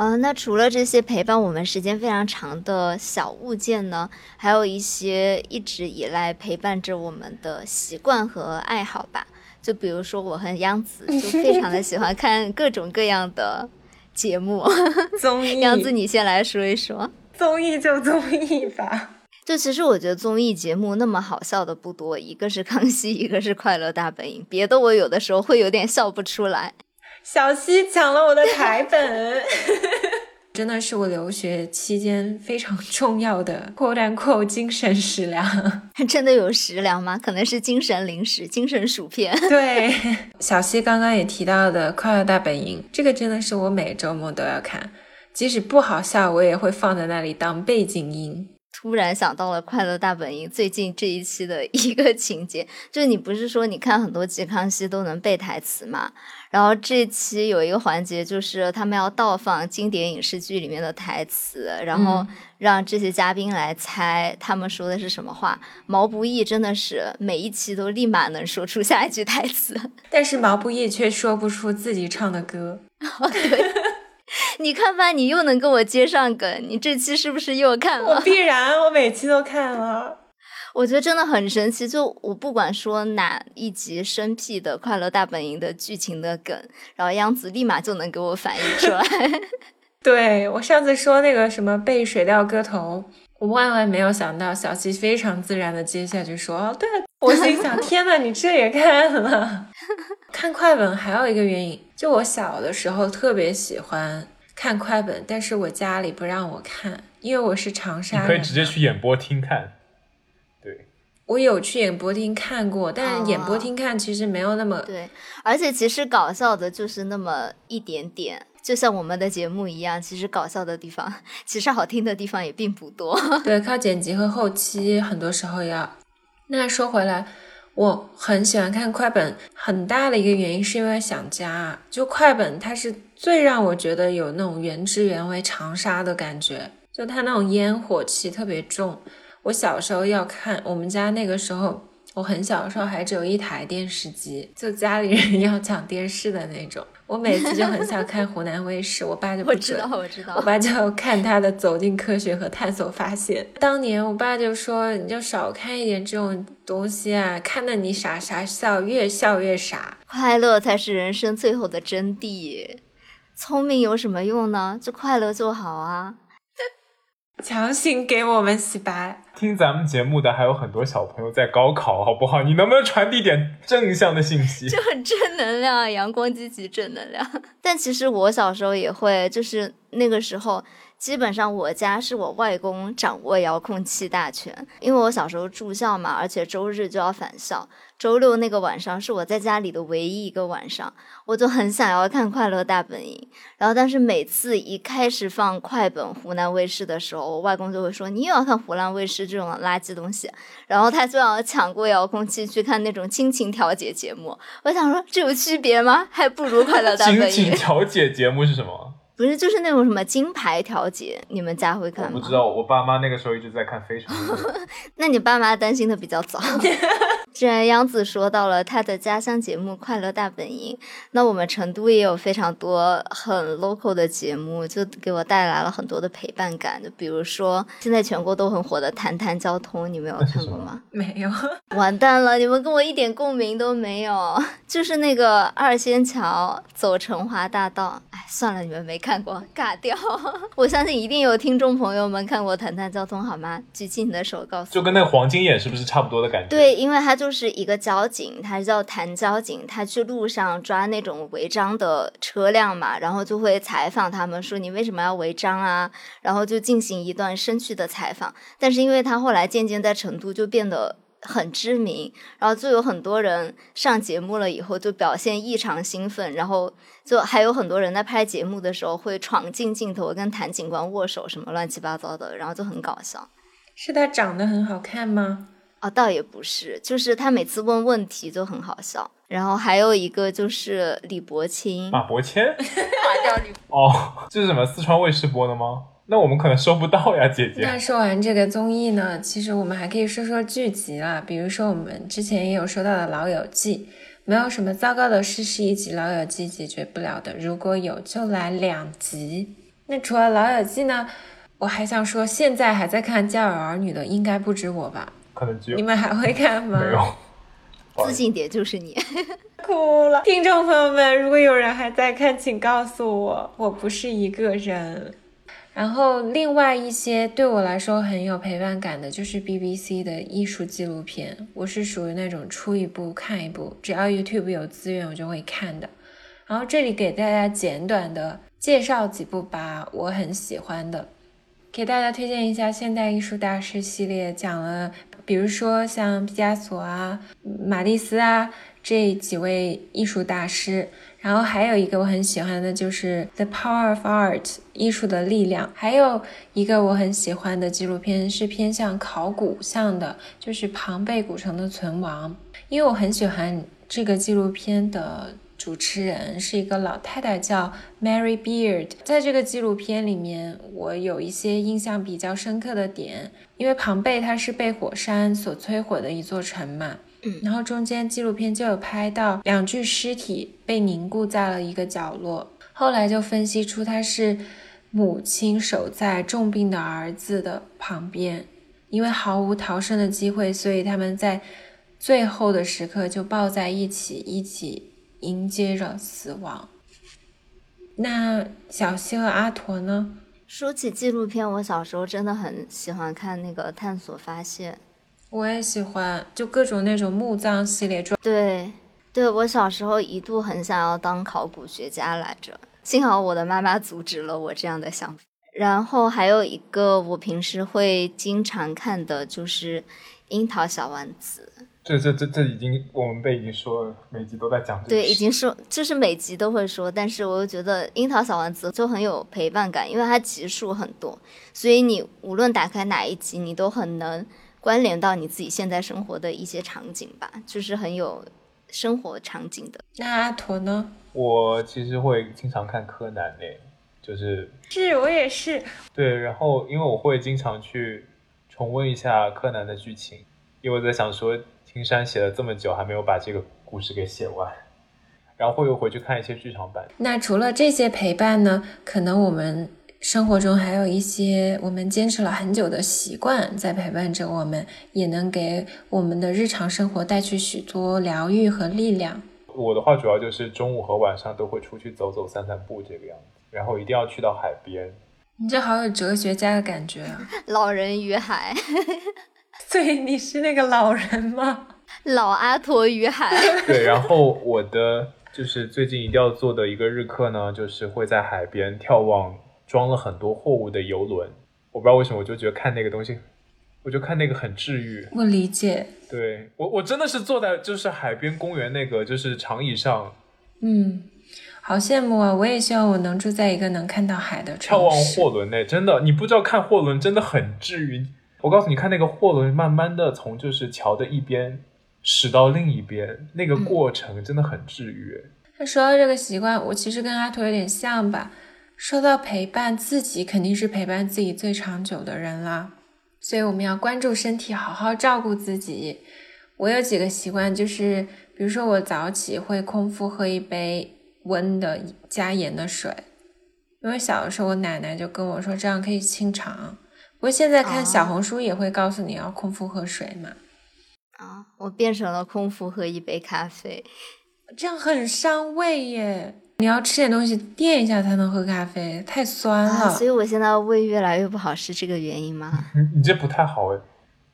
呃，那除了这些陪伴我们时间非常长的小物件呢，还有一些一直以来陪伴着我们的习惯和爱好吧。就比如说，我和央子就 非常的喜欢看各种各样的节目。综艺，央子，你先来说一说。综艺就综艺吧。就其实我觉得综艺节目那么好笑的不多，一个是康熙，一个是快乐大本营，别的我有的时候会有点笑不出来。小西抢了我的台本，真的是我留学期间非常重要的 “quote unquote” 精神食粮。真的有食粮吗？可能是精神零食、精神薯片。对，小西刚刚也提到的《快乐大本营》，这个真的是我每周末都要看，即使不好笑，我也会放在那里当背景音。突然想到了《快乐大本营》最近这一期的一个情节，就是你不是说你看很多集康熙都能背台词吗？然后这期有一个环节，就是他们要倒放经典影视剧里面的台词，然后让这些嘉宾来猜他们说的是什么话。毛不易真的是每一期都立马能说出下一句台词，但是毛不易却说不出自己唱的歌。哦，对。你看吧，你又能跟我接上梗，你这期是不是又看了？我必然，我每期都看了。我觉得真的很神奇，就我不管说哪一集生僻的《快乐大本营》的剧情的梗，然后央子立马就能给我反应出来。对我上次说那个什么背《水调歌头》，我万万没有想到小七非常自然的接下去说：“哦，对。”我心想：天呐，你这也看了？看快本还有一个原因，就我小的时候特别喜欢看快本，但是我家里不让我看，因为我是长沙人。你可以直接去演播厅看。对，我有去演播厅看过，但是演播厅看其实没有那么、哦、对，而且其实搞笑的就是那么一点点，就像我们的节目一样，其实搞笑的地方，其实好听的地方也并不多。对，靠剪辑和后期，很多时候要。那说回来。我很喜欢看快本，很大的一个原因是因为想家。就快本，它是最让我觉得有那种原汁原味长沙的感觉，就它那种烟火气特别重。我小时候要看，我们家那个时候，我很小的时候还只有一台电视机，就家里人 要抢电视的那种。我每次就很想看湖南卫视，我爸就不我知道，我知道，我爸就要看他的《走进科学和探索发现》。当年我爸就说：“你就少看一点这种东西啊，看得你傻傻笑，越笑越傻。快乐才是人生最后的真谛。聪明有什么用呢？就快乐就好啊。”强行给我们洗白。听咱们节目的还有很多小朋友在高考，好不好？你能不能传递点正向的信息？就很正能量，阳光积极正能量。但其实我小时候也会，就是那个时候基本上我家是我外公掌握遥控器大权，因为我小时候住校嘛，而且周日就要返校，周六那个晚上是我在家里的唯一一个晚上，我就很想要看《快乐大本营》，然后但是每次一开始放快本湖南卫视的时候，我外公就会说你又要看湖南卫视这种垃圾东西，然后他就要抢过遥控器去看那种亲情调解节目。我想说这有区别吗？还不如《快乐大本营》。亲情调解节目是什么？不是，就是那种什么金牌调解，你们家会看吗？我不知道，我爸妈那个时候一直在看《非常》。那你爸妈担心的比较早。既然杨子说到了他的家乡节目《快乐大本营》，那我们成都也有非常多很 local 的节目，就给我带来了很多的陪伴感。就比如说现在全国都很火的《谈谈交通》，你们有看过吗？没有。完蛋了，你们跟我一点共鸣都没有。就是那个二仙桥走成华大道，哎，算了，你们没看过，尬掉。我相信一定有听众朋友们看过《谈谈交通》，好吗？举起你的手，告诉我。就跟那个黄金眼是不是差不多的感觉？对，因为他就是一个交警，他叫谭交警，他去路上抓那种违章的车辆嘛，然后就会采访他们说你为什么要违章啊，然后就进行一段深趣的采访。但是因为他后来渐渐在成都就变得很知名，然后就有很多人上节目了以后就表现异常兴奋，然后就还有很多人在拍节目的时候会闯进镜头跟谭警官握手什么乱七八糟的，然后就很搞笑。是他长得很好看吗？啊，倒也不是，就是他每次问问题就很好笑。然后还有一个就是李伯清，马伯骞马掉李。哦，这是什么？四川卫视播的吗？那我们可能收不到呀，姐姐。那说完这个综艺呢，其实我们还可以说说剧集啦，比如说我们之前也有说到的《老友记》，没有什么糟糕的事是一集《老友记》解决不了的，如果有就来两集。那除了《老友记》呢，我还想说，现在还在看《家有儿女》的应该不止我吧？可能只有你们还会看吗？没有。自信点就是你，哭了。听众朋友们，如果有人还在看，请告诉我，我不是一个人。然后，另外一些对我来说很有陪伴感的，就是 BBC 的艺术纪录片。我是属于那种出一部看一部，只要 YouTube 有资源，我就会看的。然后这里给大家简短的介绍几部吧，我很喜欢的，给大家推荐一下现代艺术大师系列，讲了。比如说像毕加索啊、马蒂斯啊这几位艺术大师，然后还有一个我很喜欢的就是《The Power of Art》艺术的力量，还有一个我很喜欢的纪录片是偏向考古向的，就是庞贝古城的存亡，因为我很喜欢这个纪录片的。主持人是一个老太太，叫 Mary Beard。在这个纪录片里面，我有一些印象比较深刻的点，因为庞贝它是被火山所摧毁的一座城嘛。嗯。然后中间纪录片就有拍到两具尸体被凝固在了一个角落，后来就分析出他是母亲守在重病的儿子的旁边，因为毫无逃生的机会，所以他们在最后的时刻就抱在一起，一起。迎接着死亡。那小西和阿驼呢？说起纪录片，我小时候真的很喜欢看那个《探索发现》。我也喜欢，就各种那种墓葬系列。对，对我小时候一度很想要当考古学家来着，幸好我的妈妈阻止了我这样的想法。然后还有一个我平时会经常看的就是《樱桃小丸子》。这这这这已经我们被已经说了，每集都在讲。对，已经说就是每集都会说，但是我又觉得樱桃小丸子就很有陪伴感，因为它集数很多，所以你无论打开哪一集，你都很能关联到你自己现在生活的一些场景吧，就是很有生活场景的。那阿驼呢？我其实会经常看柯南嘞，就是是我也是。对，然后因为我会经常去重温一下柯南的剧情，因为我在想说。青山写了这么久，还没有把这个故事给写完，然后会又回去看一些剧场版。那除了这些陪伴呢？可能我们生活中还有一些我们坚持了很久的习惯在陪伴着我们，也能给我们的日常生活带去许多疗愈和力量。我的话主要就是中午和晚上都会出去走走、散散步这个样子，然后一定要去到海边。你这好有哲学家的感觉啊！老人与海。所以你是那个老人吗？老阿陀与海。对，然后我的就是最近一定要做的一个日课呢，就是会在海边眺望装了很多货物的游轮。我不知道为什么，我就觉得看那个东西，我就看那个很治愈。我理解，对我，我真的是坐在就是海边公园那个就是长椅上，嗯，好羡慕啊！我也希望我能住在一个能看到海的眺望。货轮内，真的，你不知道看货轮真的很治愈。我告诉你，看那个货轮慢慢的从就是桥的一边驶到另一边，那个过程真的很治愈。那说到这个习惯，我其实跟阿图有点像吧。说到陪伴自己，肯定是陪伴自己最长久的人啦。所以我们要关注身体，好好照顾自己。我有几个习惯，就是比如说我早起会空腹喝一杯温的加盐的水，因为小的时候我奶奶就跟我说这样可以清肠。不过现在看小红书也会告诉你要空腹喝水嘛。啊，我变成了空腹喝一杯咖啡，这样很伤胃耶。你要吃点东西垫一下才能喝咖啡，太酸了。啊，所以我现在胃越来越不好，是这个原因吗？你 你这不太好哎。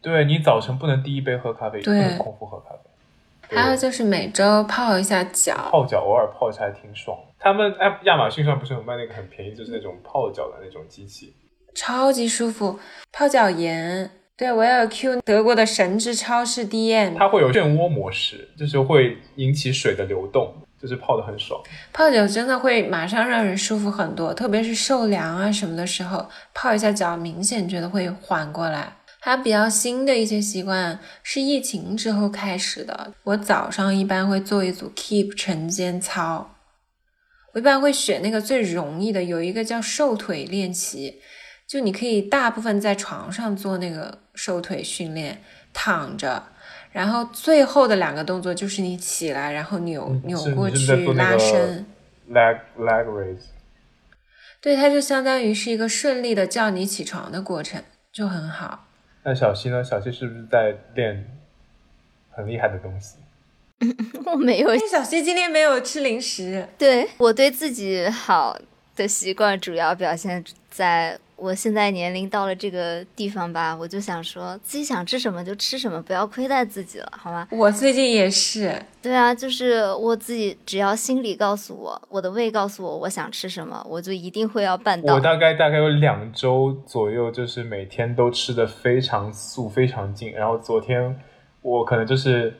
对你早晨不能第一杯喝咖啡，不能空腹喝咖啡。还有就是每周泡一下脚，泡脚，偶尔泡一下还挺爽。他们哎，亚马逊上不是有卖那个很便宜，就是那种泡脚的那种机器，超级舒服。泡脚盐，对我要有 Q 德国的神之超市 DM。它会有漩涡模式，就是会引起水的流动，就是泡的很爽。泡脚真的会马上让人舒服很多，特别是受凉啊什么的时候，泡一下脚，明显觉得会缓过来。还有比较新的一些习惯是疫情之后开始的，我早上一般会做一组 Keep 晨间操，我一般会选那个最容易的，有一个叫瘦腿练习，就你可以大部分在床上做那个瘦腿训练，躺着。然后最后的两个动作就是你起来，然后扭扭过去拉伸。leg leg raise，对，它就相当于是一个顺利的叫你起床的过程，就很好。那小溪呢？小溪是不是在练很厉害的东西？我没有哎，小溪今天没有吃零食，对我对自己好的习惯，主要表现在我现在年龄到了这个地方吧，我就想说自己想吃什么就吃什么，不要亏待自己了，好吗？我最近也是，对啊，就是我自己，只要心里告诉我，我的胃告诉我我想吃什么，我就一定会要办到我。大概大概有两周左右，就是每天都吃的非常素、非常净。然后昨天我可能就是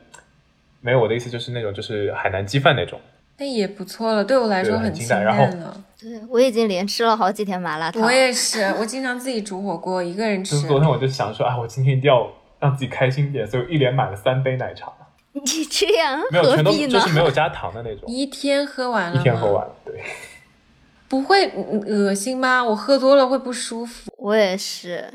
没有我的意思，就是那种就是海南鸡饭那种。那也不错了，对我来说很清清淡然后淡了。对我已经连吃了好几天麻辣烫。我也是，我经常自己煮火锅，一个人吃就是。昨天我就想说，啊，我今天一定要让自己开心点，所以我一连买了三杯奶茶，你这样没有全都何必呢？就是没有加糖的那种，一天喝完了，一天喝完。了。对，不会嗯恶心吗？我喝多了会不舒服。我也是，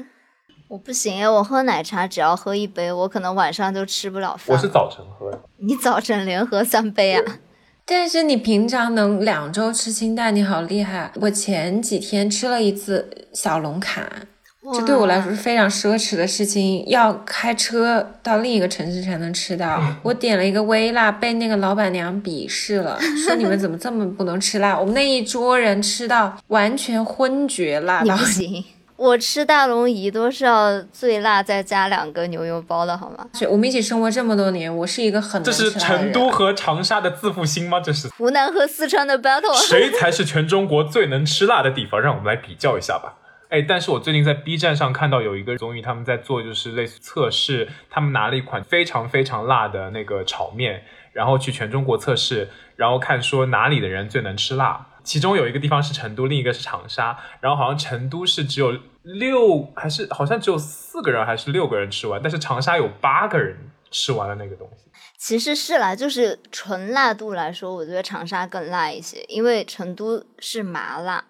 我不行耶，我喝奶茶只要喝一杯，我可能晚上就吃不了饭。我是早晨喝的，你早晨连喝三杯啊？但是你平常能两周吃清淡，你好厉害！我前几天吃了一次小龙坎，这对我来说是非常奢侈的事情，要开车到另一个城市才能吃到。我点了一个微辣，被那个老板娘鄙视了，说你们怎么这么不能吃辣？我们那一桌人吃到完全昏厥辣到不，行，我吃大龙姨都是要最辣再加两个牛油包的好吗？我们一起生活这么多年，我是一个很这是成都和长沙的自负心吗？这是湖南和四川的 battle，谁才是全中国最能吃辣的地方？让我们来比较一下吧。哎，但是我最近在 B 站上看到有一个综艺，他们在做就是类似测试，他们拿了一款非常非常辣的那个炒面，然后去全中国测试，然后看说哪里的人最能吃辣。其中有一个地方是成都，另一个是长沙，然后好像成都是只有六还是好像只有四个人还是六个人吃完，但是长沙有八个人吃完了那个东西。其实是啦，就是纯辣度来说，我觉得长沙更辣一些，因为成都是麻辣，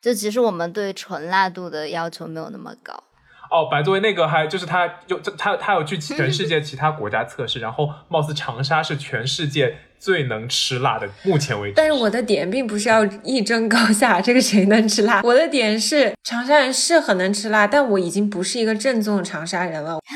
就其实我们对纯辣度的要求没有那么高。哦，白作为那个还就是他有他他有去全世界其他国家测试，然后貌似长沙是全世界最能吃辣的，目前为止。但是我的点并不是要一争高下，这个谁能吃辣？我的点是长沙人是很能吃辣，但我已经不是一个正宗的长沙人了。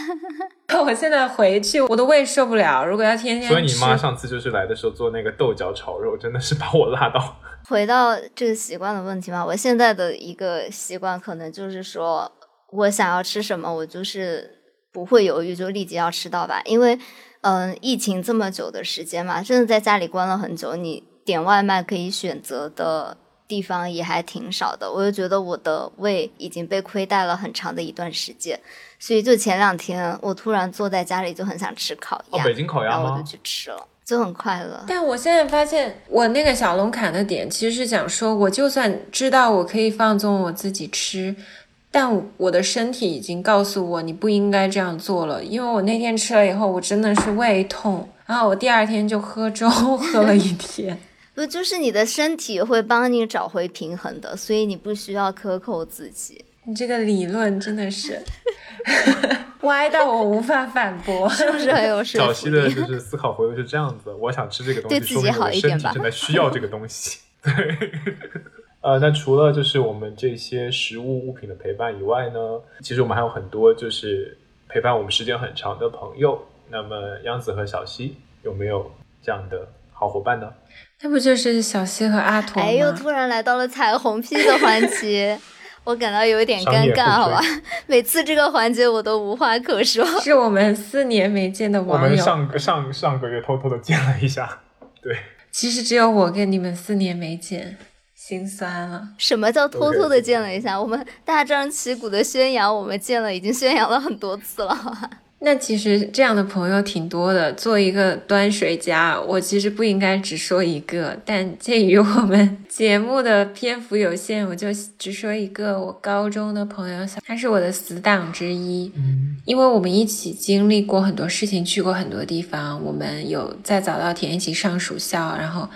我现在回去，我的胃受不了。如果要天天，所以你妈上次就是来的时候做那个豆角炒肉，真的是把我辣到。回到这个习惯的问题嘛，我现在的一个习惯可能就是说，我想要吃什么，我就是不会犹豫，就立即要吃到吧。因为，嗯、疫情这么久的时间嘛，真的在家里关了很久，你点外卖可以选择的地方也还挺少的，我就觉得我的胃已经被亏待了很长的一段时间，所以就前两天我突然坐在家里就很想吃烤哦，鸭，北京烤鸭吗然后我就？去吃了，就很快乐。但我现在发现，我那个小龙坎的点其实是想说，我就算知道我可以放纵我自己吃，但我的身体已经告诉我你不应该这样做了。因为我那天吃了以后，我真的是胃痛，然后我第二天就喝粥喝了一天。不就是你的身体会帮你找回平衡的，所以你不需要克扣自己，你这个理论真的是 歪到我无法反驳。是不是很有说小服力？溪的就是思考回路是这样子，我想吃这个东西，对自己好一点吧体正在需要这个东西。对，呃，那除了就是我们这些实物物品的陪伴以外呢，其实我们还有很多就是陪伴我们时间很长的朋友。那么央子和小溪有没有这样的好伙伴呢？那不就是小西和阿驼吗？哎，又突然来到了彩虹屁的环节，我感到有一点尴尬，好吧？每次这个环节我都无话可说。是我们四年没见的网友我们。上个上上个月偷偷的见了一下，对，其实只有我跟你们四年没见，心酸了。什么叫偷偷的见了一下？我们大张旗鼓的宣扬，我们见了，已经宣扬了很多次了？那其实这样的朋友挺多的。做一个端水家，我其实不应该只说一个，但鉴于我们节目的篇幅有限，我就只说一个。我高中的朋友，他是我的死党之一。嗯，因为我们一起经历过很多事情，去过很多地方。我们有在早稻田一起上暑校，然后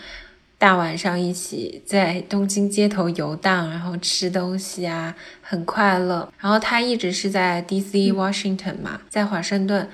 大晚上一起在东京街头游荡，然后吃东西啊，很快乐。然后他一直是在 D.C. Washington 嘛，在华盛顿，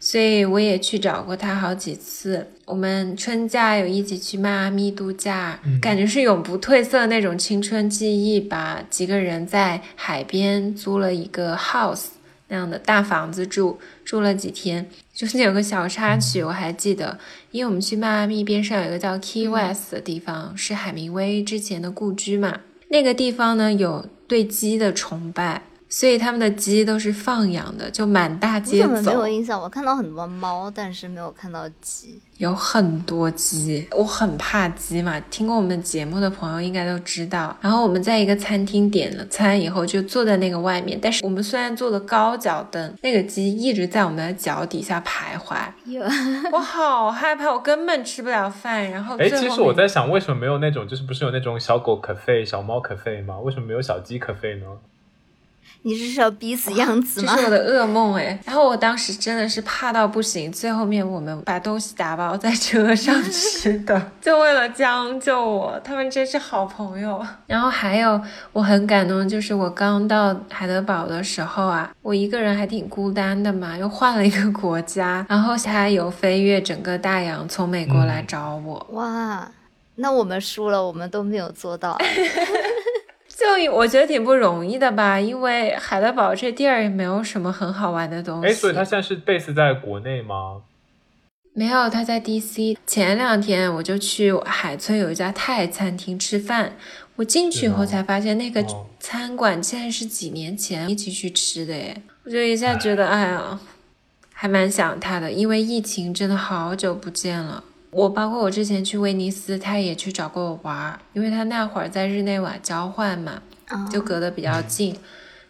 所以我也去找过他好几次。我们春假有一起去迈阿密度假，嗯感觉是永不褪色的那种青春记忆吧。几个人在海边租了一个 house。那样的大房子住，住了几天。中间有个小插曲，我还记得，因为我们去迈阿密边上有一个叫 Key West 的地方，是海明威之前的故居嘛。那个地方呢有对鸡的崇拜，所以他们的鸡都是放养的，就满大我街怎么没有，印象？我看到很多猫，但是没有看到鸡。有很多鸡。我很怕鸡嘛，听过我们节目的朋友应该都知道。然后我们在一个餐厅点了餐以后，就坐在那个外面，但是我们虽然坐的高脚凳，那个鸡一直在我们的脚底下徘徊。我好害怕，我根本吃不了饭。然后哎，其实我在想，为什么没有那种，就是不是有那种小狗可费、小猫可费吗？为什么没有小鸡可费呢？你这是要逼死样子吗？这是我的噩梦哎。然后我当时真的是怕到不行，最后面我们把东西打包在车上吃的，就为了将就我，他们真是好朋友。然后还有我很感动，就是我刚到海德堡的时候啊，我一个人还挺孤单的嘛，又换了一个国家，然后他有飞越整个大洋从美国来找我。哇，那我们输了，我们都没有做到。就我觉得挺不容易的吧，因为海德堡这地儿也没有什么很好玩的东西。哎，所以他现在是 base 在国内吗？没有，他在 DC。前两天我就去海村有一家泰餐厅吃饭，我进去以后才发现那个哦餐馆竟然是几年前一起去吃的耶，我就一下觉得哎呀，还蛮想他的，因为疫情真的好久不见了。我包括我之前去威尼斯，他也去找过我玩儿，因为他那会儿在日内瓦交换嘛，啊就隔得比较近，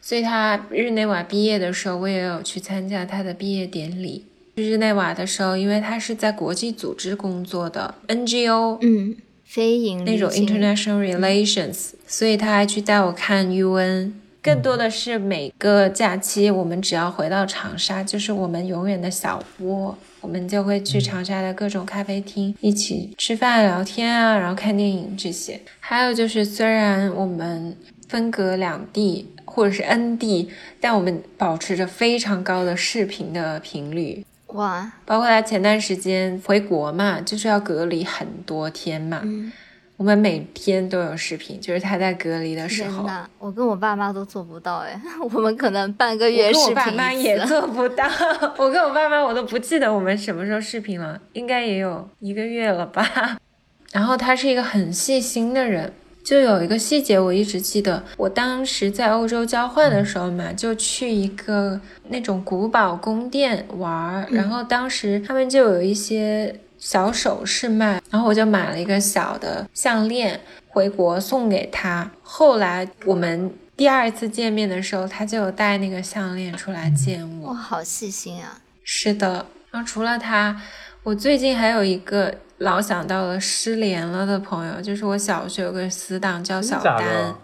所以他日内瓦毕业的时候，我也有去参加他的毕业典礼。去日内瓦的时候，因为他是在国际组织工作的 NGO，嗯，非盈利那种 international relations，所以他还去带我看 UN。更多的是每个假期，我们只要回到长沙，就是我们永远的小窝，我们就会去长沙的各种咖啡厅一起吃饭、聊天啊，然后看电影这些。还有就是，虽然我们分隔两地或者是 N 地，但我们保持着非常高的视频的频率。哇，包括他前段时间回国嘛，就是要隔离很多天嘛。嗯，我们每天都有视频，就是他在隔离的时候，我跟我爸妈都做不到哎，我们可能半个月视跟我爸频也。做不到。我跟我爸妈我都不记得我们什么时候视频了，应该也有一个月了吧。然后他是一个很细心的人，就有一个细节我一直记得，我当时在欧洲交换的时候嘛，就去一个那种古堡宫殿玩儿，然后当时他们就有一些。小首饰卖，然后我就买了一个小的项链回国送给他。后来我们第二次见面的时候，他就有带那个项链出来见我。哇，好细心啊！是的，然后除了他，我最近还有一个老想到了失联了的朋友，就是我小学有个死党叫小丹的，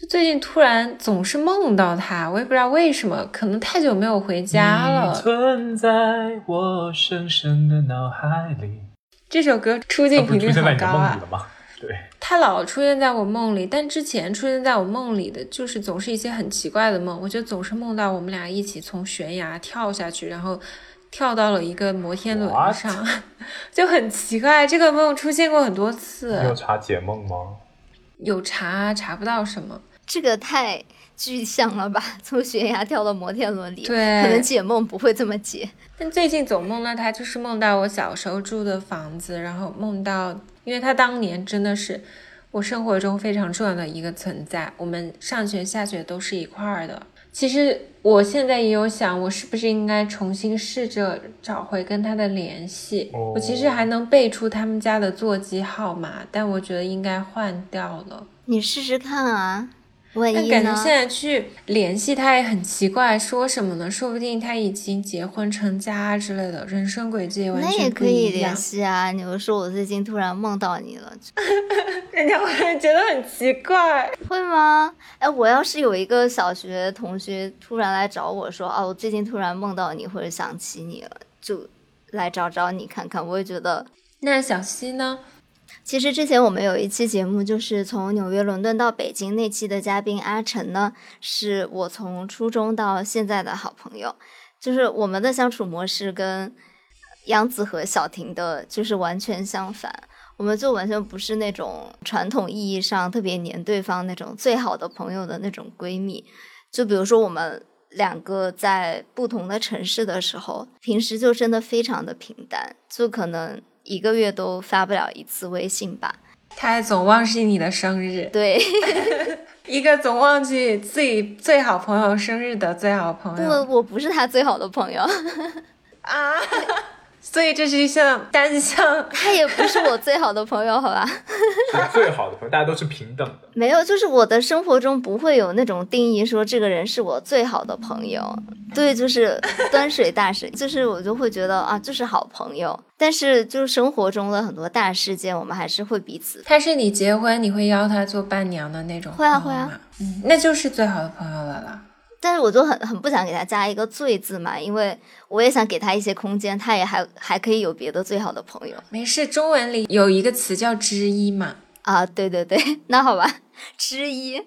就最近突然总是梦到他，我也不知道为什么，可能太久没有回家了。存在我深深的脑海里。这首歌出镜频率很高啊？对，他老出现在我梦里，但之前出现在我梦里的就是总是一些很奇怪的梦，我就总是梦到我们俩一起从悬崖跳下去，然后跳到了一个摩天轮？上，就很奇怪。这个梦出现过很多次你有，查解梦吗？有查查不到什么。这个太具象了吧？从悬崖跳到摩天轮里，对可能解梦不会这么解。但最近总梦到他，就是梦到我小时候住的房子，然后梦到，因为他当年真的是我生活中非常重要的一个存在，我们上学下学都是一块儿的。其实我现在也有想，我是不是应该重新试着找回跟他的联系？哦我其实还能背出他们家的座机号码，但我觉得应该换掉了。你试试看啊，万但？感觉现在去联系他也很奇怪，说什么呢？说不定他已经结婚成家之类的，人生轨迹也完那也全可以联。系啊。你们说我最近突然梦到你了，人家会觉得很奇怪。会吗？哎，我要是有一个小学同学突然来找我说，哦，我最近突然梦到你或者想起你了，就来找找你看看，我会觉得。那小西呢？其实之前我们有一期节目，就是从纽约、伦敦到北京那期的嘉宾阿晨呢，是我从初中到现在的好朋友，就是我们的相处模式跟杨子和小婷的就是完全相反，我们就完全不是那种传统意义上特别黏对方那种最好的朋友的那种闺蜜。就比如说我们两个在不同的城市的时候，平时就真的非常的平淡，就可能一个月都发不了一次微信吧。他还总忘记你的生日，对，一个总忘记自己最好朋友生日的最好朋友不，我不是他最好的朋友，啊！所以这是一项单向。他也不是我最好的朋友，好吧？是最好的朋友，大家都是平等的。没有，就是我的生活中不会有那种定义说这个人是我最好的朋友。对，就是端水大水，就是我就会觉得啊，就是好朋友。但是就是生活中的很多大事件，我们还是会彼此。他是你结婚你会邀他做伴娘的那种会啊会啊，嗯，那就是最好的朋友了啦。但是我就很很不想给他加一个“最”字嘛，因为我也想给他一些空间，他也还还可以有别的最好的朋友没事，中文里有一个词叫知一嘛。啊。对对对，那好吧，之一。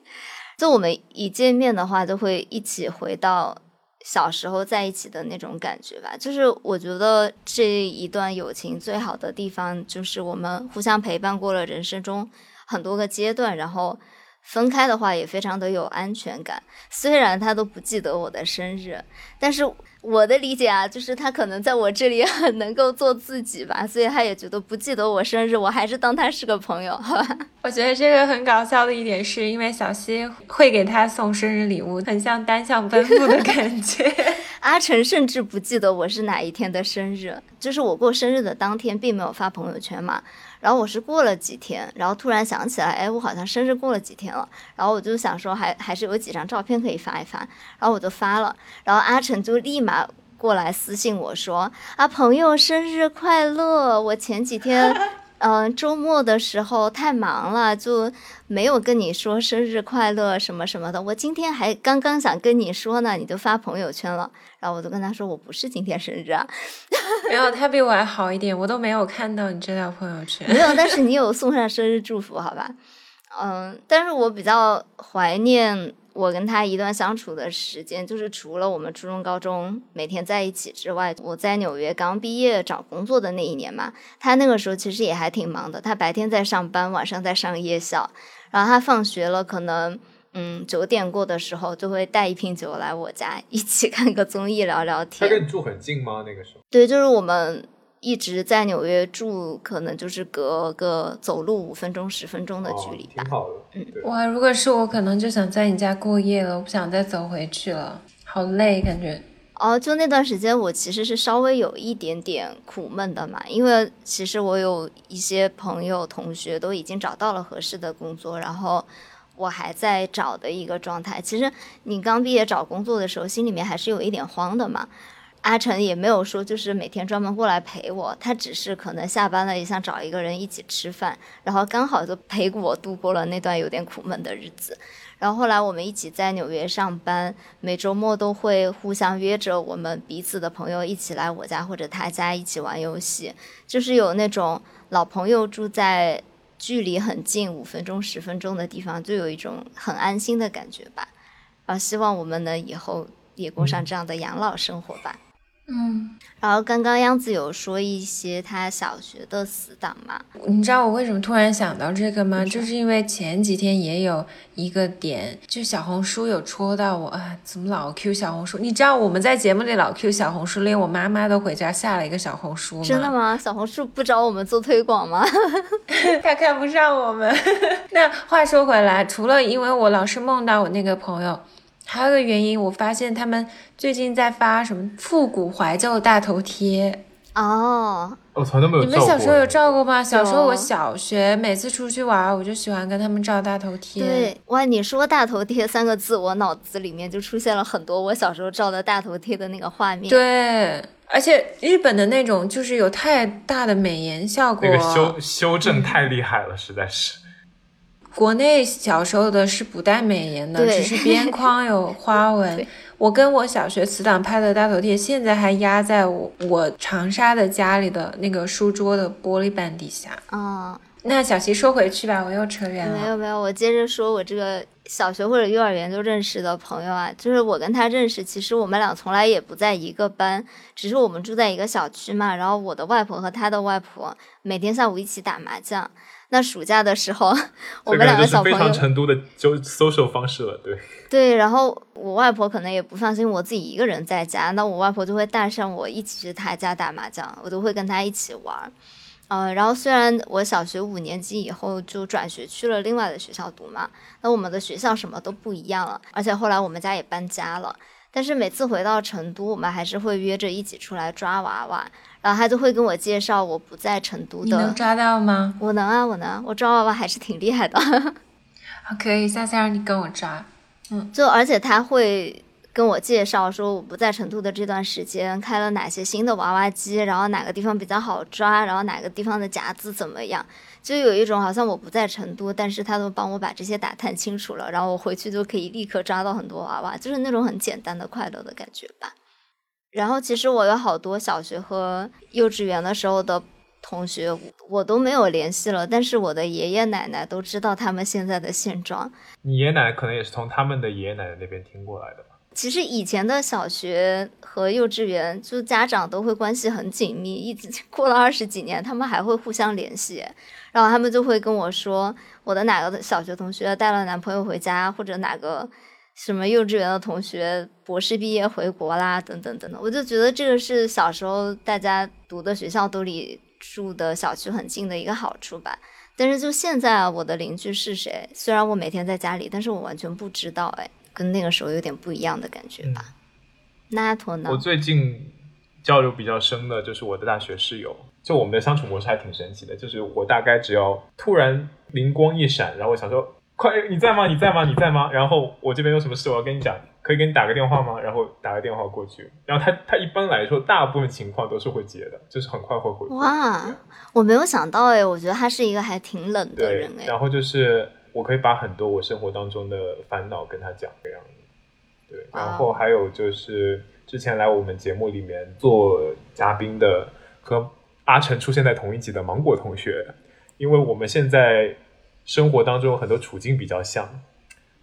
就我们一见面的话，就会一起回到小时候在一起的那种感觉吧。就是我觉得这一段友情最好的地方，就是我们互相陪伴过了人生中很多个阶段，然后分开的话也非常的有安全感。虽然他都不记得我的生日，但是我的理解啊，就是他可能在我这里很能够做自己吧，所以他也觉得不记得我生日，我还是当他是个朋友，好吧？我觉得这个很搞笑的一点是，因为小溪会给他送生日礼物，很像单向奔赴的感觉。阿成甚至不记得我是哪一天的生日，就是我过生日的当天并没有发朋友圈嘛。然后我是过了几天，然后突然想起来，哎，我好像生日过了几天了。然后我就想说还，还是有几张照片可以发一发。然后我就发了，然后阿成就立马过来私信我说：“啊，朋友生日快乐！我前几天。”嗯，周末的时候太忙了，就没有跟你说生日快乐什么什么的。我今天还刚刚想跟你说呢，你就发朋友圈了。然后我就跟他说，我不是今天生日啊，没有，他比我还好一点，我都没有看到你这条朋友圈。没有，但是你 有送上生日祝福，好吧？嗯，但是我比较怀念我跟他一段相处的时间，就是除了我们初中、高中每天在一起之外，我在纽约刚毕业找工作的那一年嘛，他那个时候其实也还挺忙的，他白天在上班，晚上在上夜校，然后他放学了，可能嗯九点过的时候就会带一瓶酒来我家，一起看个综艺，聊聊天。他跟你住很近吗？那个时候？对，就是我们一直在纽约住，可能就是隔个走路五分钟、十分钟的距离吧哦、挺。好的。嗯对，哇，如果是我，可能就想在你家过夜了，我不想再走回去了，好累，感觉。哦，就那段时间，我其实是稍微有一点点苦闷的嘛，因为其实我有一些朋友、同学都已经找到了合适的工作，然后我还在找的一个状态。其实你刚毕业找工作的时候，心里面还是有一点慌的嘛。阿成也没有说就是每天专门过来陪我，他只是可能下班了也想找一个人一起吃饭，然后刚好就陪我度过了那段有点苦闷的日子。然后后来我们一起在纽约上班，每周末都会互相约着我们彼此的朋友一起来我家或者他家一起玩游戏，就是有那种老朋友住在距离很近五分钟十分钟的地方，就有一种很安心的感觉吧。然后希望我们能以后也过上这样的养老生活吧。嗯，然后刚刚央子有说一些他小学的死党嘛，你知道我为什么突然想到这个吗？就是因为前几天也有一个点，就小红书有戳到我啊，怎么老 Q 小红书？你知道我们在节目里老 Q 小红书，连我妈妈都回家下了一个小红书吗？真的吗？小红书不找我们做推广吗？他看不上我们。那话说回来，除了因为我老是梦到我那个朋友。还有个原因，我发现他们最近在发什么复古怀旧大头贴哦，我从来都没有。你们小时候有照过吗？小时候我小学每次出去玩，我就喜欢跟他们照大头贴。对，哇，你说大头贴三个字，我脑子里面就出现了很多我小时候照的大头贴的那个画面。对，而且日本的那种就是有太大的美颜效果，那个修修正太厉害了，实在是。国内小时候的是不带美颜的，只是边框有花纹。我跟我小学死党拍的大头贴，现在还压在我我长沙的家里的那个书桌的玻璃板底下。啊，那小齐说回去吧，我又扯远了。没有没有，我接着说，我这个小学或者幼儿园就认识的朋友啊，就是我跟他认识，其实我们俩从来也不在一个班，只是我们住在一个小区嘛。然后我的外婆和他的外婆每天下午一起打麻将。那暑假的时候，我们两个小朋友非常成都的就 social 方式了，对对。然后我外婆可能也不放心我自己一个人在家，那我外婆就会带上我一起去她家打麻将，我都会跟她一起玩。嗯，然后虽然我小学五年级以后就转学去了另外的学校读嘛，那我们的学校什么都不一样了，而且后来我们家也搬家了。但是每次回到成都，我们还是会约着一起出来抓娃娃。然后他就会跟我介绍我不在成都的。你能抓到吗？我能啊，我能，我抓娃娃还是挺厉害的。好，可以，下次让你跟我抓。嗯，就而且他会跟我介绍说我不在成都的这段时间开了哪些新的娃娃机，然后哪个地方比较好抓，然后哪个地方的夹子怎么样，就有一种好像我不在成都，但是他都帮我把这些打探清楚了，然后我回去就可以立刻抓到很多娃娃，就是那种很简单的快乐的感觉吧。然后其实我有好多小学和幼稚园的时候的同学，我都没有联系了。但是我的爷爷奶奶都知道他们现在的现状。你爷爷奶奶可能也是从他们的爷爷奶奶那边听过来的吧？其实以前的小学和幼稚园，就家长都会关系很紧密，一直过了二十几年，他们还会互相联系。然后他们就会跟我说，我的哪个小学同学带了男朋友回家，或者哪个。什么幼稚园的同学博士毕业回国啦，等等等等，我就觉得这个是小时候大家读的学校都离住的小区很近的一个好处吧。但是就现在啊，我的邻居是谁？虽然我每天在家里，但是我完全不知道，哎，跟那个时候有点不一样的感觉吧。那托呢？我最近交流比较深的就是我的大学室友，就我们的相处模式还挺神奇的，就是我大概只要突然灵光一闪，然后我想说。快，你在吗？你在吗？你在吗？然后我这边有什么事我要跟你讲，可以给你打个电话吗？然后打个电话过去，然后他他一般来说大部分情况都是会接的，就是很快会回。哇，我没有想到哎，我觉得他是一个还挺冷的人哎。然后就是我可以把很多我生活当中的烦恼跟他讲这样子。对，然后还有就是之前来我们节目里面做嘉宾的和阿成出现在同一集的芒果同学，因为我们现在。生活当中很多处境比较像，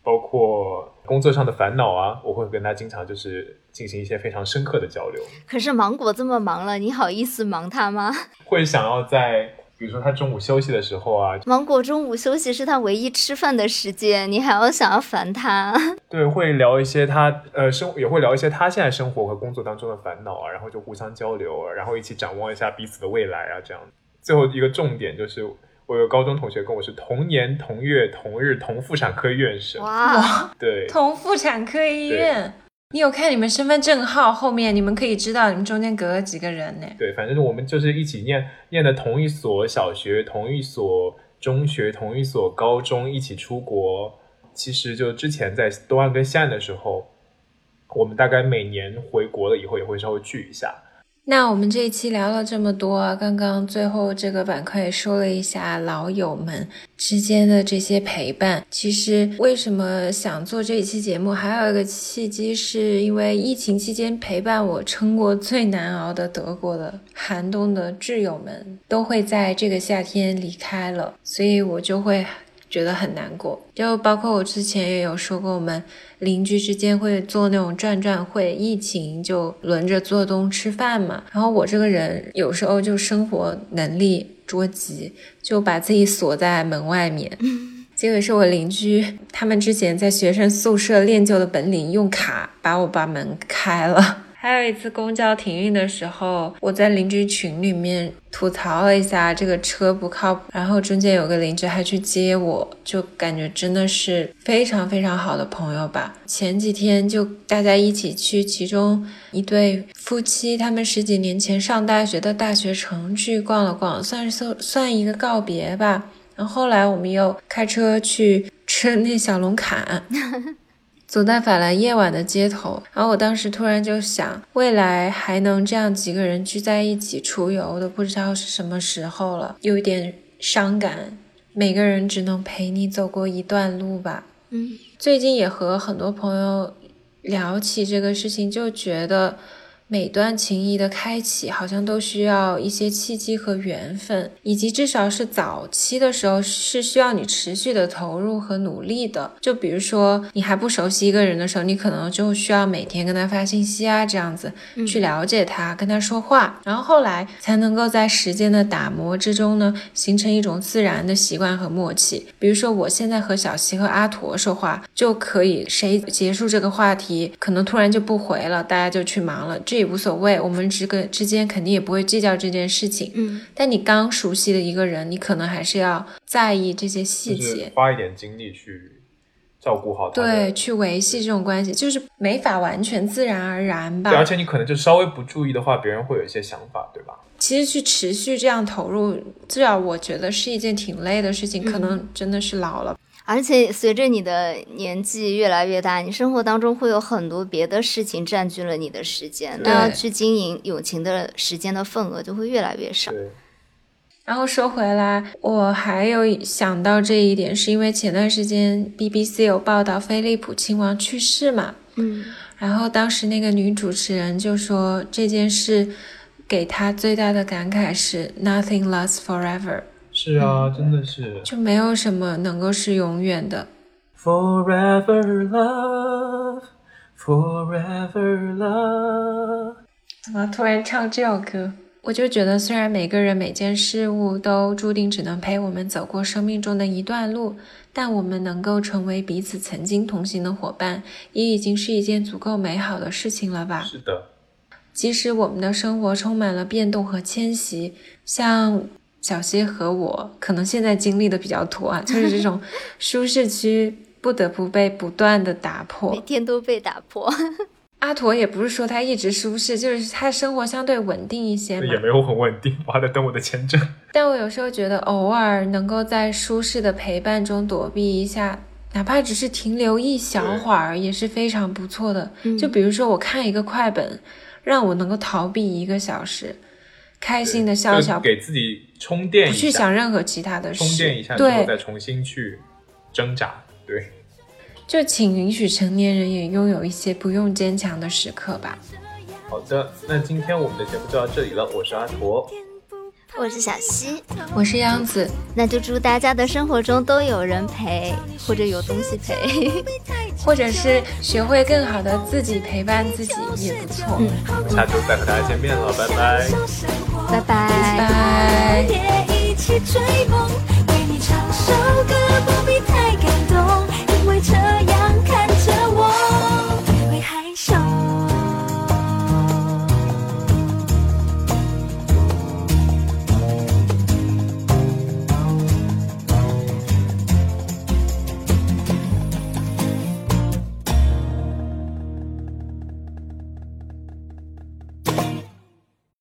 包括工作上的烦恼啊，我会跟他经常就是进行一些非常深刻的交流。可是芒果这么忙了，你好意思忙他吗？会想要在，比如说他中午休息的时候啊，芒果中午休息是他唯一吃饭的时间，你还要想要烦他？对，会聊一些他呃生，也会聊一些他现在生活和工作当中的烦恼啊，然后就互相交流，然后一起展望一下彼此的未来啊，这样。最后一个重点就是。我有高中同学跟我是同年同月同日同妇产科医院生，哇，对，同妇产科医院，你有看你们身份证号后面，你们可以知道你们中间隔了几个人呢？对，反正我们就是一起念念的同一所小学，同一所中学，同一所高中，一起出国。其实就之前在东岸跟西岸的时候，我们大概每年回国了以后也会稍微聚一下。那我们这一期聊了这么多，刚刚最后这个板块也说了一下老友们之间的这些陪伴。其实为什么想做这一期节目，还有一个契机，是因为疫情期间陪伴我撑过最难熬的德国的寒冬的挚友们都会在这个夏天离开了，所以我就会。觉得很难过，就包括我之前也有说过，我们邻居之间会做那种转转会，疫情就轮着做东吃饭嘛。然后我这个人有时候就生活能力捉急，就把自己锁在门外面。结 果是我邻居他们之前在学生宿舍练就的本领，用卡把我把门开了。还有一次公交停运的时候，我在邻居群里面吐槽了一下这个车不靠谱，然后中间有个邻居还去接我，就感觉真的是非常非常好的朋友吧。前几天就大家一起去其中一对夫妻，他们十几年前上大学的大学城去逛了逛，算是算一个告别吧。然后后来我们又开车去吃那小龙坎。走在法兰夜晚的街头，然后我当时突然就想，未来还能这样几个人聚在一起出游都不知道是什么时候了，有一点伤感。每个人只能陪你走过一段路吧。嗯，最近也和很多朋友聊起这个事情，就觉得。每段情谊的开启，好像都需要一些契机和缘分，以及至少是早期的时候是需要你持续的投入和努力的。就比如说，你还不熟悉一个人的时候，你可能就需要每天跟他发信息啊，这样子去了解他，跟他说话，然后后来才能够在时间的打磨之中呢，形成一种自然的习惯和默契。比如说，我现在和小西和阿驼说话，就可以谁结束这个话题，可能突然就不回了，大家就去忙了。这也无所谓，我们这个之间肯定也不会计较这件事情。嗯，但你刚熟悉的一个人，你可能还是要在意这些细节，花一点精力去照顾好他。对，去维系这种关系，就是没法完全自然而然吧。而且你可能就稍微不注意的话，别人会有一些想法，对吧？其实去持续这样投入，至少我觉得是一件挺累的事情，可能真的是老了。而且随着你的年纪越来越大，你生活当中会有很多别的事情占据了你的时间，那要去经营友情的时间的份额就会越来越少。然后说回来，我还有想到这一点，是因为前段时间 BBC 有报道菲利普亲王去世嘛，嗯，然后当时那个女主持人就说这件事给她最大的感慨是 Nothing lasts forever。是啊，真的是，就没有什么能够是永远的。Forever love, forever love。怎么突然唱这首歌？我就觉得，虽然每个人每件事物都注定只能陪我们走过生命中的一段路，但我们能够成为彼此曾经同行的伙伴，也已经是一件足够美好的事情了吧？是的。即使我们的生活充满了变动和迁徙，像。小溪和我可能现在经历的比较多啊，就是这种 舒适区不得不被不断的打破，每天都被打破。阿驼也不是说他一直舒适，就是他生活相对稳定一些嘛，也没有很稳定，我还在等我的签证。但我有时候觉得，偶尔能够在舒适的陪伴中躲避一下，哪怕只是停留一小会儿，也是非常不错的。就比如说，我看一个快本，让我能够逃避一个小时。开心的笑笑，给自己充电，不去想任何其他的事，充电一下之后再重新去挣扎。对，就请允许成年人也拥有一些不用坚强的时刻吧。好的，那今天我们的节目就到这里了，我是阿驼。我是小溪，我是央子。那就祝大家的生活中都有人陪，或者有东西陪，或者是学会更好的自己陪伴自己也不错。嗯、下周再和大家见面了，拜拜，拜拜，拜一起追梦，为你唱首歌，不必太感动，因为这样看着我害羞。